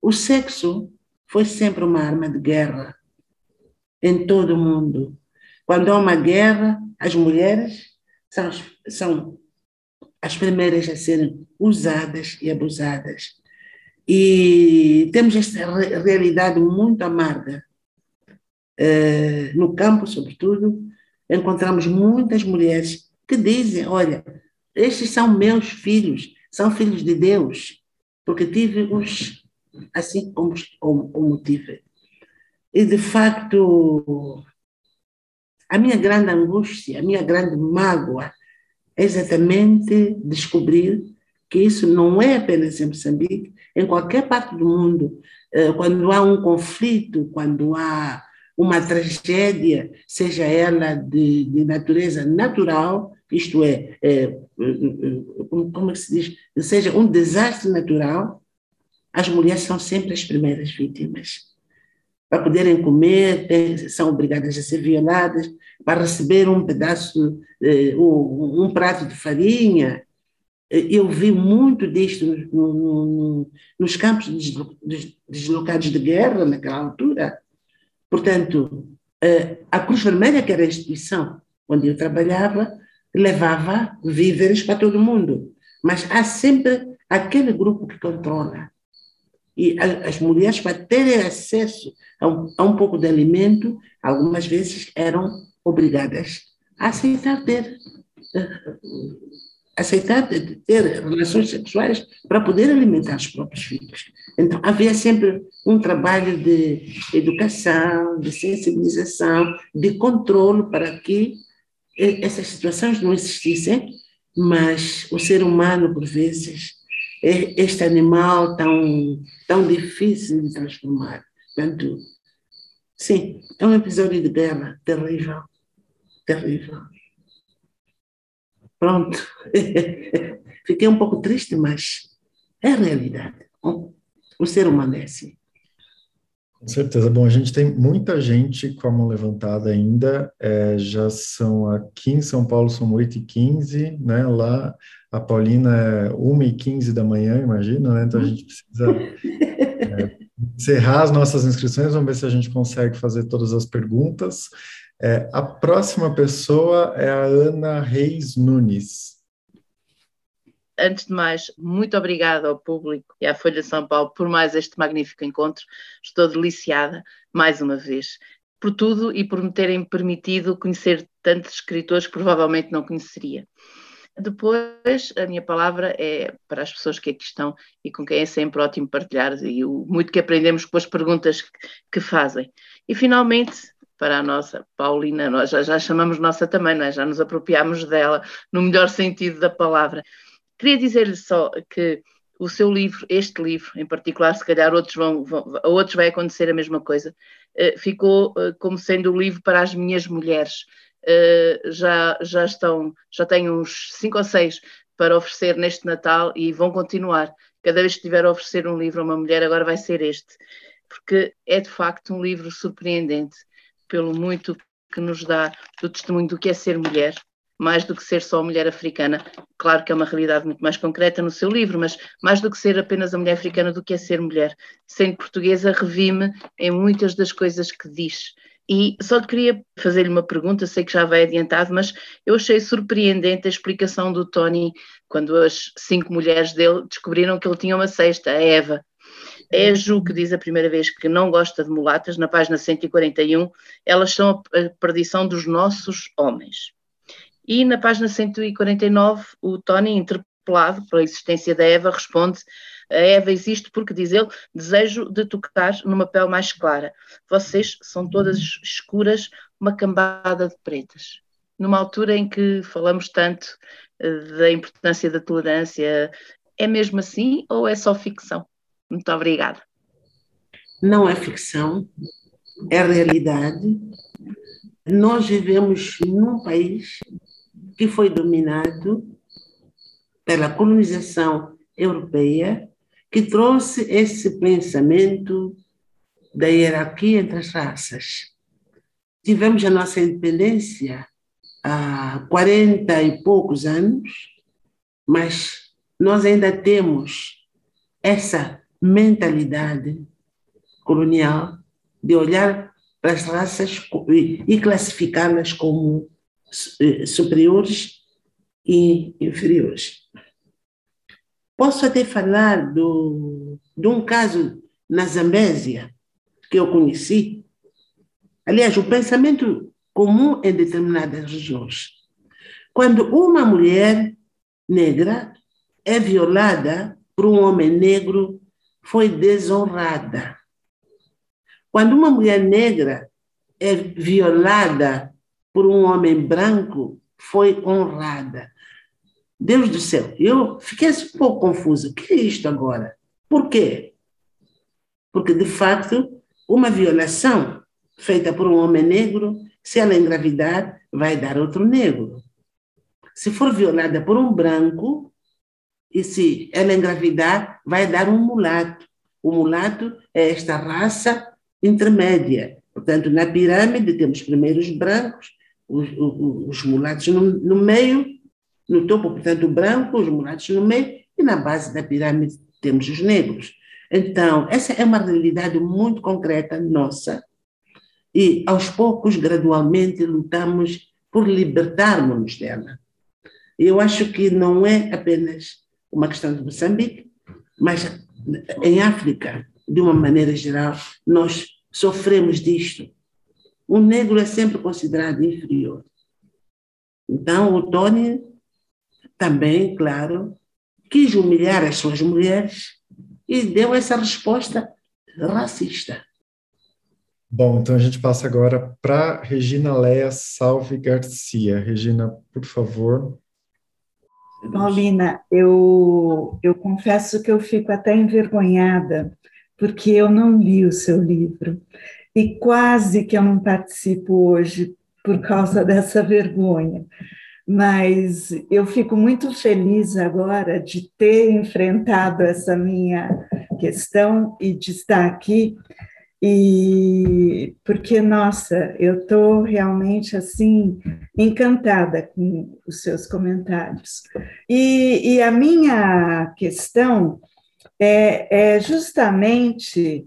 o sexo foi sempre uma arma de guerra em todo o mundo. Quando há uma guerra, as mulheres são, são as primeiras a serem usadas e abusadas. E temos esta realidade muito amarga. Uh, no campo, sobretudo, encontramos muitas mulheres que dizem: Olha, estes são meus filhos, são filhos de Deus, porque tive-os assim como, como, tive. E, de facto, a minha grande angústia, a minha grande mágoa exatamente descobrir que isso não é apenas em Moçambique, em qualquer parte do mundo, eh, quando há um conflito, quando há uma tragédia, seja ela de, de natureza natural, isto é, é, como é se diz, seja um desastre natural, as mulheres são sempre as primeiras vítimas. Para poderem comer, são obrigadas a ser violadas, para receber um pedaço, é, um prato de farinha. Eu vi muito disto no, no, nos campos deslocados de guerra, naquela altura. Portanto, é, a Cruz Vermelha, que era a instituição onde eu trabalhava, levava víveres para todo mundo. Mas há sempre aquele grupo que controla. E as mulheres, para terem acesso a um, a um pouco de alimento, algumas vezes eram obrigadas a aceitar ter, aceitar ter relações sexuais para poder alimentar os próprios filhos. Então, havia sempre um trabalho de educação, de sensibilização, de controle para que essas situações não existissem, mas o ser humano, por vezes, é este animal tão, tão difícil de transformar. Portanto, sim, é um episódio de guerra terrível, terrível. Pronto. Fiquei um pouco triste, mas é a realidade. O ser humano é assim. Com certeza. Bom, a gente tem muita gente com a mão levantada ainda. É, já são aqui em São Paulo, são 8h15, né? Lá a Paulina é 1h15 da manhã, imagina, né? Então a gente precisa é, encerrar as nossas inscrições. Vamos ver se a gente consegue fazer todas as perguntas. É, a próxima pessoa é a Ana Reis Nunes antes de mais, muito obrigada ao público e à Folha de São Paulo por mais este magnífico encontro. Estou deliciada, mais uma vez, por tudo e por me terem permitido conhecer tantos escritores que provavelmente não conheceria. Depois, a minha palavra é para as pessoas que aqui estão e com quem é sempre ótimo partilhar e o muito que aprendemos com as perguntas que fazem. E, finalmente, para a nossa Paulina, nós já, já chamamos nossa também, não é? já nos apropriamos dela no melhor sentido da palavra. Queria dizer-lhe só que o seu livro, este livro em particular, se calhar outros vão, vão a outros vai acontecer a mesma coisa, uh, ficou uh, como sendo o livro para as minhas mulheres. Uh, já, já estão, já tenho uns cinco ou seis para oferecer neste Natal e vão continuar. Cada vez que tiver a oferecer um livro a uma mulher, agora vai ser este, porque é de facto um livro surpreendente pelo muito que nos dá do testemunho do que é ser mulher, mais do que ser só mulher africana. Claro que é uma realidade muito mais concreta no seu livro, mas mais do que ser apenas a mulher africana, do que é ser mulher. Sendo portuguesa, revi-me em muitas das coisas que diz. E só queria fazer-lhe uma pergunta, sei que já vai adiantado, mas eu achei surpreendente a explicação do Tony quando as cinco mulheres dele descobriram que ele tinha uma sexta, a Eva. É a Ju que diz a primeira vez que não gosta de mulatas, na página 141, elas são a perdição dos nossos homens. E na página 149, o Tony, interpelado pela existência da Eva, responde: Eva existe porque, diz ele, desejo de tocar numa pele mais clara. Vocês são todas escuras, uma cambada de pretas. Numa altura em que falamos tanto eh, da importância da tolerância, é mesmo assim ou é só ficção? Muito obrigada. Não é ficção, é realidade. Nós vivemos num país que foi dominado pela colonização europeia, que trouxe esse pensamento da hierarquia entre as raças. Tivemos a nossa independência há 40 e poucos anos, mas nós ainda temos essa mentalidade colonial de olhar para as raças e classificá-las como eh, superiores e inferiores. Posso até falar do, de um caso na Zambésia que eu conheci. Aliás, o pensamento comum em determinadas regiões. Quando uma mulher negra é violada por um homem negro, foi desonrada. Quando uma mulher negra é violada por um homem branco foi honrada. Deus do céu, eu fiquei um pouco confusa. O que é isto agora? Por quê? Porque, de fato, uma violação feita por um homem negro, se ela engravidar, vai dar outro negro. Se for violada por um branco, e se ela engravidar, vai dar um mulato. O mulato é esta raça intermédia. Portanto, na pirâmide temos primeiro os brancos, os, os, os mulatos no, no, meio, no topo, portanto, branco, os mulatos no meio, e na base da pirâmide temos os negros. Então, essa é uma realidade muito concreta nossa, e aos poucos, gradualmente, lutamos por libertarmos-nos dela. Eu acho que não é apenas uma questão de Moçambique, mas em África, de uma maneira geral, nós sofremos disto o negro é sempre considerado inferior. Então, o Tony também, claro, quis humilhar as suas mulheres e deu essa resposta racista. Bom, então a gente passa agora para Regina Leia Salve Garcia. Regina, por favor. Paulina, eu, eu confesso que eu fico até envergonhada, porque eu não li o seu livro e quase que eu não participo hoje por causa dessa vergonha. Mas eu fico muito feliz agora de ter enfrentado essa minha questão e de estar aqui e porque nossa, eu estou realmente assim encantada com os seus comentários. E, e a minha questão é, é justamente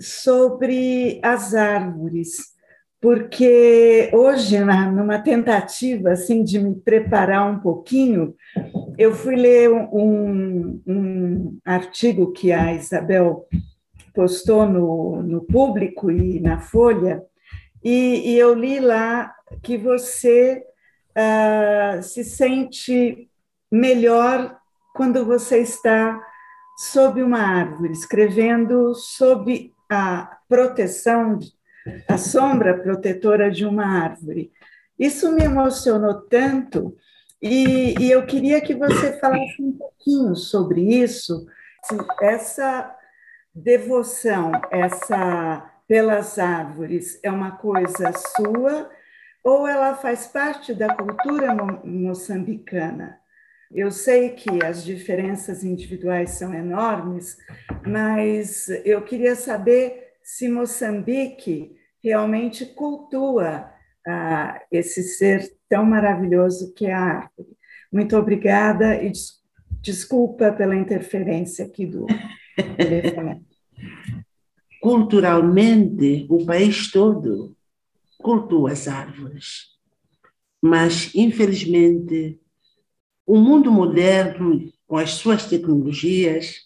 sobre as árvores, porque hoje, na, numa tentativa assim de me preparar um pouquinho, eu fui ler um, um artigo que a Isabel postou no, no público e na Folha, e, e eu li lá que você uh, se sente melhor quando você está sob uma árvore, escrevendo sob a proteção, a sombra protetora de uma árvore. Isso me emocionou tanto e, e eu queria que você falasse um pouquinho sobre isso, essa devoção, essa pelas árvores é uma coisa sua ou ela faz parte da cultura moçambicana? Eu sei que as diferenças individuais são enormes, mas eu queria saber se Moçambique realmente cultua ah, esse ser tão maravilhoso que é a árvore. Muito obrigada e des desculpa pela interferência aqui do telefone. Culturalmente, o país todo cultua as árvores, mas, infelizmente, o mundo moderno, com as suas tecnologias,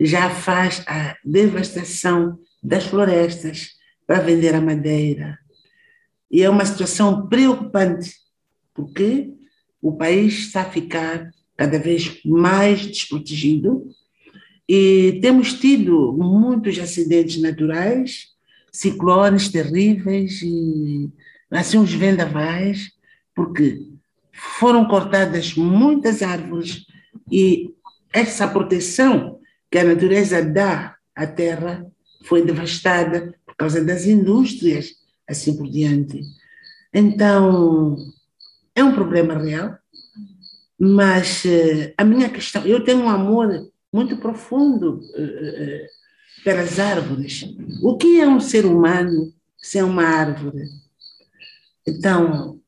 já faz a devastação das florestas para vender a madeira. E é uma situação preocupante, porque o país está a ficar cada vez mais desprotegido e temos tido muitos acidentes naturais, ciclones terríveis e assim uns vendavais, porque foram cortadas muitas árvores e essa proteção que a natureza dá à terra foi devastada causa das indústrias, assim por diante. Então, é um problema real, mas eh, a minha questão, eu tenho um amor muito profundo eh, eh, pelas árvores. O que é um ser humano sem uma árvore? Então,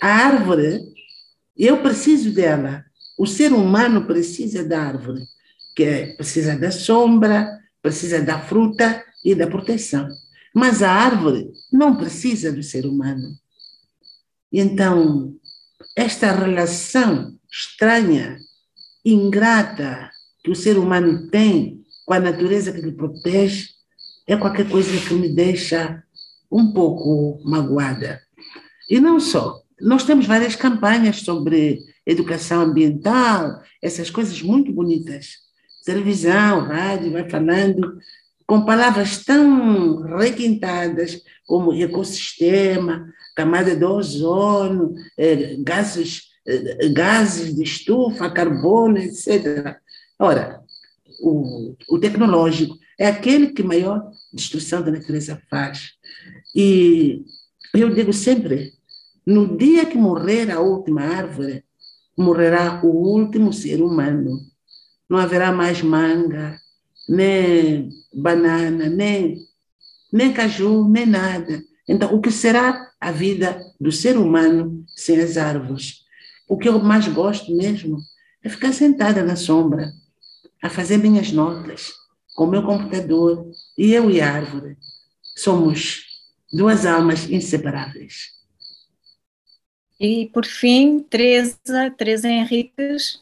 a árvore eu preciso dela. O ser humano precisa da árvore, que é, precisa da sombra, precisa da fruta e da proteção. Mas a árvore não precisa do ser humano. Então, esta relação estranha, ingrata, que o ser humano tem com a natureza que lhe protege, é qualquer coisa que me deixa um pouco magoada. E não só, nós temos várias campanhas sobre educação ambiental, essas coisas muito bonitas. Televisão, rádio, vai falando com palavras tão requintadas como ecossistema, camada de ozônio, eh, gases, eh, gases de estufa, carbono, etc. Ora, o, o tecnológico é aquele que maior destruição da natureza faz. E eu digo sempre, no dia que morrer a última árvore, morrerá o último ser humano. Não haverá mais manga, nem banana, nem, nem caju, nem nada. Então, o que será a vida do ser humano sem as árvores? O que eu mais gosto mesmo é ficar sentada na sombra, a fazer minhas notas, com o meu computador, e eu e a árvore. Somos duas almas inseparáveis. E, por fim, Teresa, Teresa Henriques.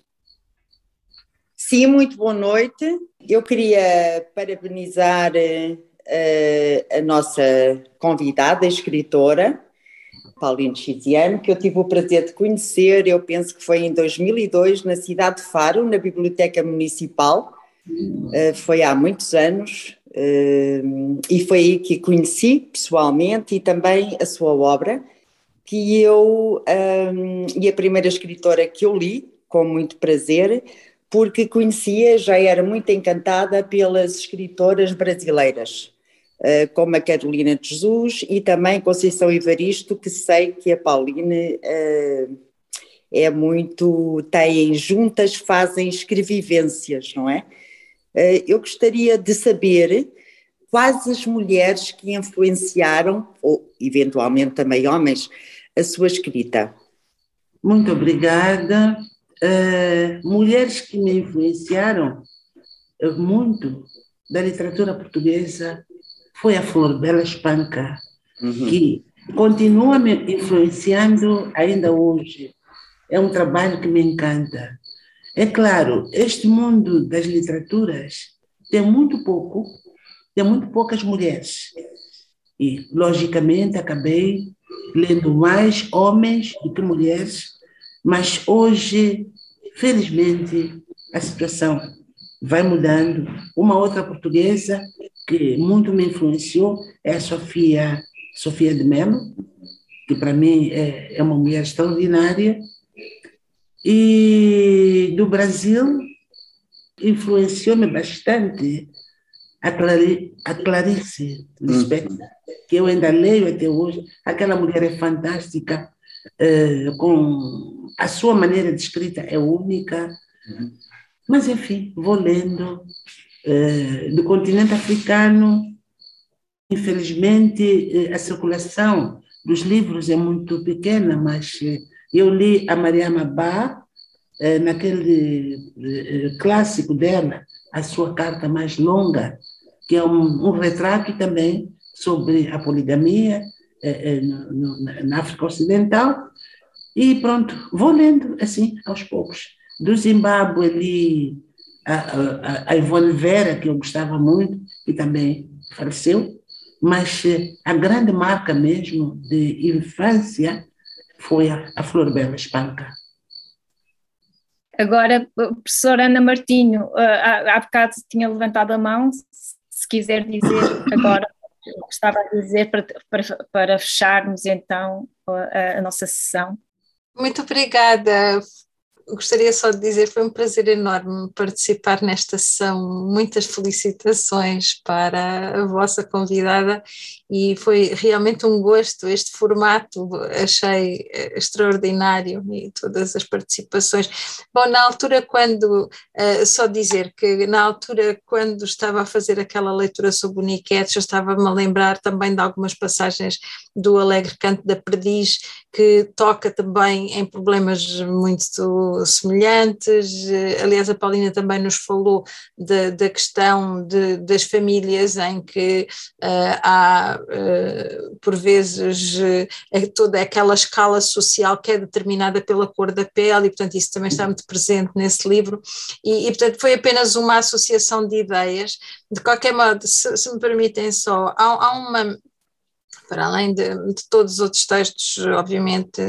Sim, muito boa noite. Eu queria parabenizar uh, a nossa convidada, a escritora, Pauline Chiziano, que eu tive o prazer de conhecer, eu penso que foi em 2002, na cidade de Faro, na Biblioteca Municipal. Uh, foi há muitos anos, uh, e foi aí que conheci pessoalmente e também a sua obra que eu, um, e a primeira escritora que eu li, com muito prazer, porque conhecia, já era muito encantada pelas escritoras brasileiras, uh, como a Carolina de Jesus e também Conceição Evaristo, que sei que a Pauline uh, é muito, têm juntas, fazem escrevivências, não é? Uh, eu gostaria de saber quais as mulheres que influenciaram, ou eventualmente também homens, a sua escrita. Muito obrigada. Uh, mulheres que me influenciaram eh, muito da literatura portuguesa foi a Flor Bela Espanca, uhum. que continua me influenciando ainda hoje. É um trabalho que me encanta. É claro, este mundo das literaturas tem muito pouco, tem muito poucas mulheres. E, logicamente, acabei lendo mais homens do que mulheres, mas hoje felizmente, a situação vai mudando. Uma outra portuguesa que muito me influenciou é a Sofia, Sofia de Mello, que para mim é, é uma mulher extraordinária. E do Brasil, influenciou-me bastante a, Clari, a Clarice Lispector, uhum. que eu ainda leio até hoje. Aquela mulher é fantástica, uh, com a sua maneira de escrita é única. Uhum. Mas, enfim, vou lendo. Uh, do continente africano, infelizmente, uh, a circulação dos livros é muito pequena, mas eu li a Maria Mabá, naquele clássico dela, a sua carta mais longa, que é um, um retrato também sobre a poligamia na África Ocidental. E pronto, vou lendo assim, aos poucos. Do Zimbábue ali, a, a, a Ivone Vera, que eu gostava muito, que também faleceu, mas eh, a grande marca mesmo de infância foi a, a Flor Bela Espanca. Agora, professora Ana Martinho, há, há bocado tinha levantado a mão, se quiser dizer agora o que estava a dizer para, para, para fecharmos então a, a nossa sessão. Muito obrigada gostaria só de dizer foi um prazer enorme participar nesta sessão. Muitas felicitações para a vossa convidada e foi realmente um gosto este formato, achei eh, extraordinário e todas as participações. Bom, na altura quando, uh, só dizer que na altura quando estava a fazer aquela leitura sobre o Niquete, já estava-me a lembrar também de algumas passagens do Alegre Canto da Perdiz, que toca também em problemas muito semelhantes. Eh, aliás, a Paulina também nos falou da, da questão de, das famílias em que uh, há, uh, por vezes, uh, toda aquela escala social que é determinada pela cor da pele, e, portanto, isso também está muito presente nesse livro. E, e portanto, foi apenas uma associação de ideias. De qualquer modo, se, se me permitem só, há, há uma para além de, de, todos os outros textos, obviamente,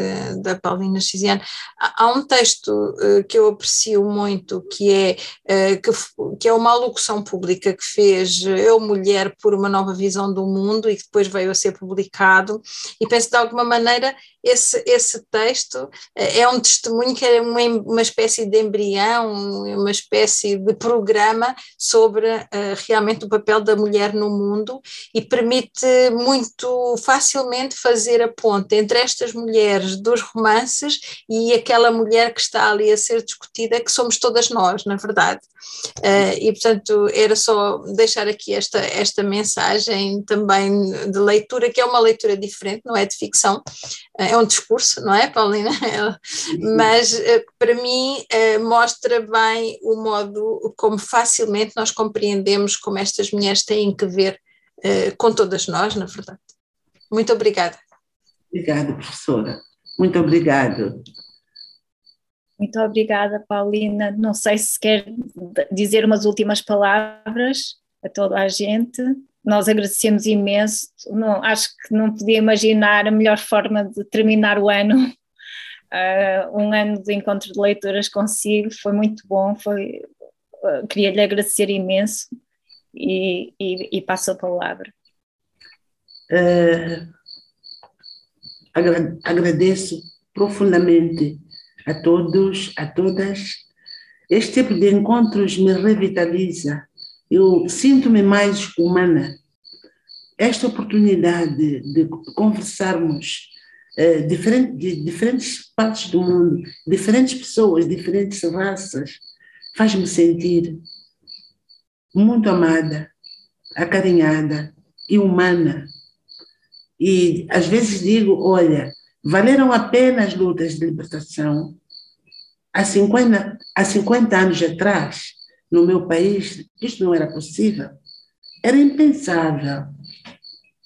da Paulina Chiziane, há, há um texto uh, que eu aprecio muito, que é, uh, que, que, é uma alocução pública que fez Eu Mulher por uma Nova Visão do Mundo e que depois veio a ser publicado, e penso de alguma maneira esse, esse texto é um testemunho que é uma, uma espécie de embrião, uma espécie de programa sobre realmente o papel da mulher no mundo e permite muito facilmente fazer a ponte entre estas mulheres dos romances e aquela mulher que está ali a ser discutida, que somos todas nós, na verdade. Uh, e, portanto, era só deixar aqui esta, esta mensagem também de leitura, que é uma leitura diferente, não é de ficção, uh, é um discurso, não é, Paulina? Mas, uh, para mim, mostra bem o modo como facilmente nós compreendemos como estas mulheres têm que ver com todas nós, na verdade. Muito obrigada. Obrigada, professora. Muito obrigado. Muito obrigada, Paulina. Não sei se quer dizer umas últimas palavras a toda a gente. Nós agradecemos imenso. Não, acho que não podia imaginar a melhor forma de terminar o ano. Uh, um ano de encontro de leituras consigo. Foi muito bom. Foi, uh, queria lhe agradecer imenso e, e, e passo a palavra. Uh, agradeço profundamente a todos, a todas. Este tipo de encontros me revitaliza. Eu sinto-me mais humana. Esta oportunidade de conversarmos eh, diferente, de diferentes partes do mundo, diferentes pessoas, diferentes raças, faz-me sentir muito amada, acarinhada e humana. E às vezes digo: olha, valeram a pena as lutas de libertação. Há 50, há 50 anos atrás, no meu país, isto não era possível. Era impensável.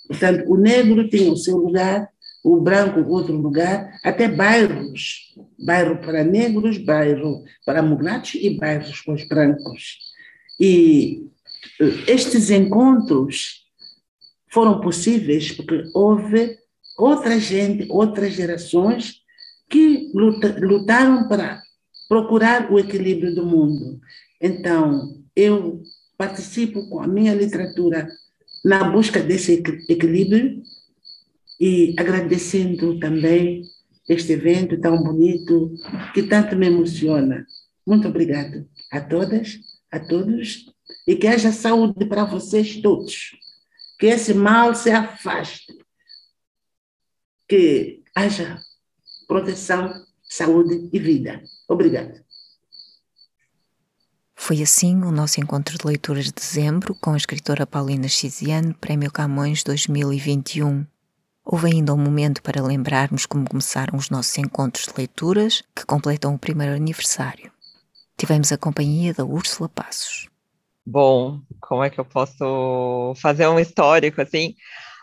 Portanto, o negro tinha o seu lugar, o branco outro lugar, até bairros. Bairro para negros, bairro para mulatos e bairros para os brancos. E eh, estes encontros foram possíveis porque houve outra gente, outras gerações que lutaram para procurar o equilíbrio do mundo. Então, eu participo com a minha literatura na busca desse equilíbrio e agradecendo também este evento tão bonito que tanto me emociona. Muito obrigado a todas, a todos e que haja saúde para vocês todos. Que esse mal se afaste. Que haja proteção, saúde e vida. Obrigada. Foi assim o nosso encontro de leituras de dezembro com a escritora Paulina Chiziane, Prémio Camões 2021. Houve ainda um momento para lembrarmos como começaram os nossos encontros de leituras, que completam o primeiro aniversário. Tivemos a companhia da Úrsula Passos. Bom, como é que eu posso fazer um histórico assim?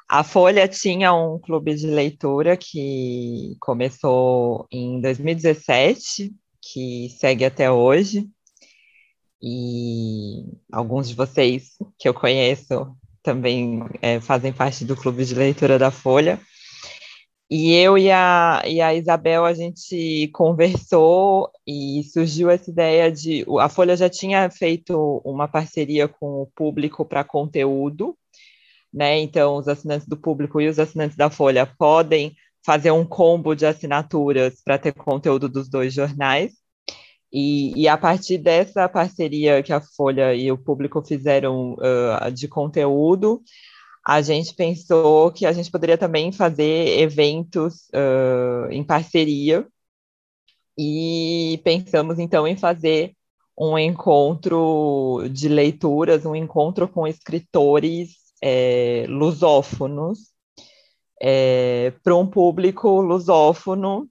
A Folha tinha um clube de leitura que começou em 2017, que segue até hoje. E alguns de vocês que eu conheço também é, fazem parte do clube de leitura da Folha. E eu e a, e a Isabel, a gente conversou e surgiu essa ideia de. A Folha já tinha feito uma parceria com o público para conteúdo, né? Então, os assinantes do público e os assinantes da Folha podem fazer um combo de assinaturas para ter conteúdo dos dois jornais. E, e, a partir dessa parceria que a Folha e o público fizeram uh, de conteúdo, a gente pensou que a gente poderia também fazer eventos uh, em parceria. E pensamos então em fazer um encontro de leituras, um encontro com escritores é, lusófonos é, para um público lusófono,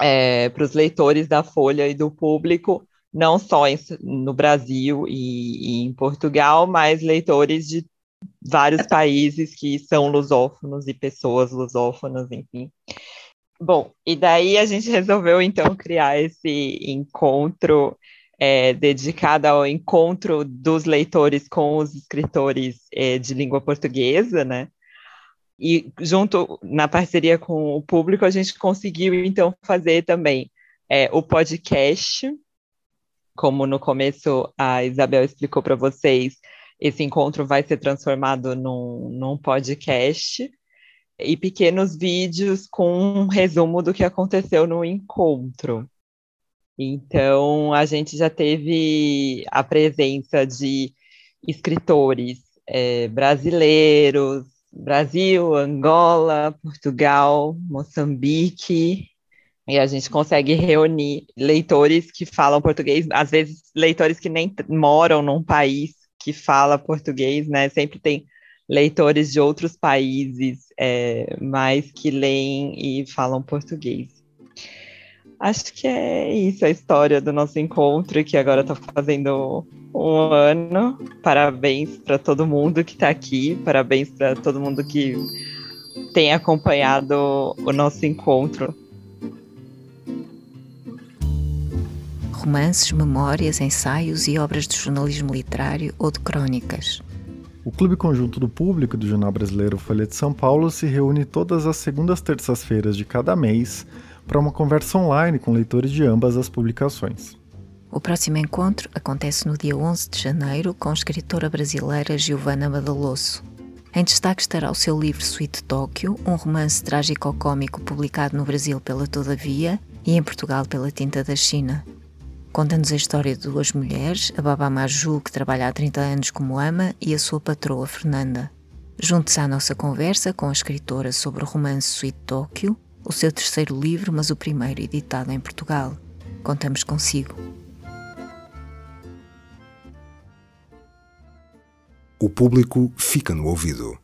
é, para os leitores da Folha e do público, não só em, no Brasil e, e em Portugal, mas leitores de vários países que são lusófonos e pessoas lusófonas, enfim. Bom, e daí a gente resolveu então criar esse encontro é, dedicado ao encontro dos leitores com os escritores é, de língua portuguesa, né? E junto na parceria com o público a gente conseguiu então fazer também é, o podcast, como no começo a Isabel explicou para vocês, esse encontro vai ser transformado num, num podcast e pequenos vídeos com um resumo do que aconteceu no encontro. Então, a gente já teve a presença de escritores é, brasileiros, Brasil, Angola, Portugal, Moçambique, e a gente consegue reunir leitores que falam português, às vezes leitores que nem moram num país que fala português, né? Sempre tem leitores de outros países, é, mas que leem e falam português. Acho que é isso a história do nosso encontro, que agora está fazendo um ano. Parabéns para todo mundo que está aqui, parabéns para todo mundo que tem acompanhado o nosso encontro. Romances, memórias, ensaios e obras de jornalismo literário ou de crônicas. O Clube Conjunto do Público do Jornal Brasileiro Folha de São Paulo se reúne todas as segundas terças-feiras de cada mês para uma conversa online com leitores de ambas as publicações. O próximo encontro acontece no dia 11 de janeiro com a escritora brasileira Giovanna Madalosso. Em destaque estará o seu livro Sweet Tóquio, um romance trágico-cômico publicado no Brasil pela Todavia e em Portugal pela Tinta da China. Conta-nos a história de duas mulheres, a Baba Maju, que trabalha há 30 anos como ama, e a sua patroa, Fernanda. Junte-se à nossa conversa com a escritora sobre o romance Sweet Tóquio, o seu terceiro livro, mas o primeiro editado em Portugal. Contamos consigo. O público fica no ouvido.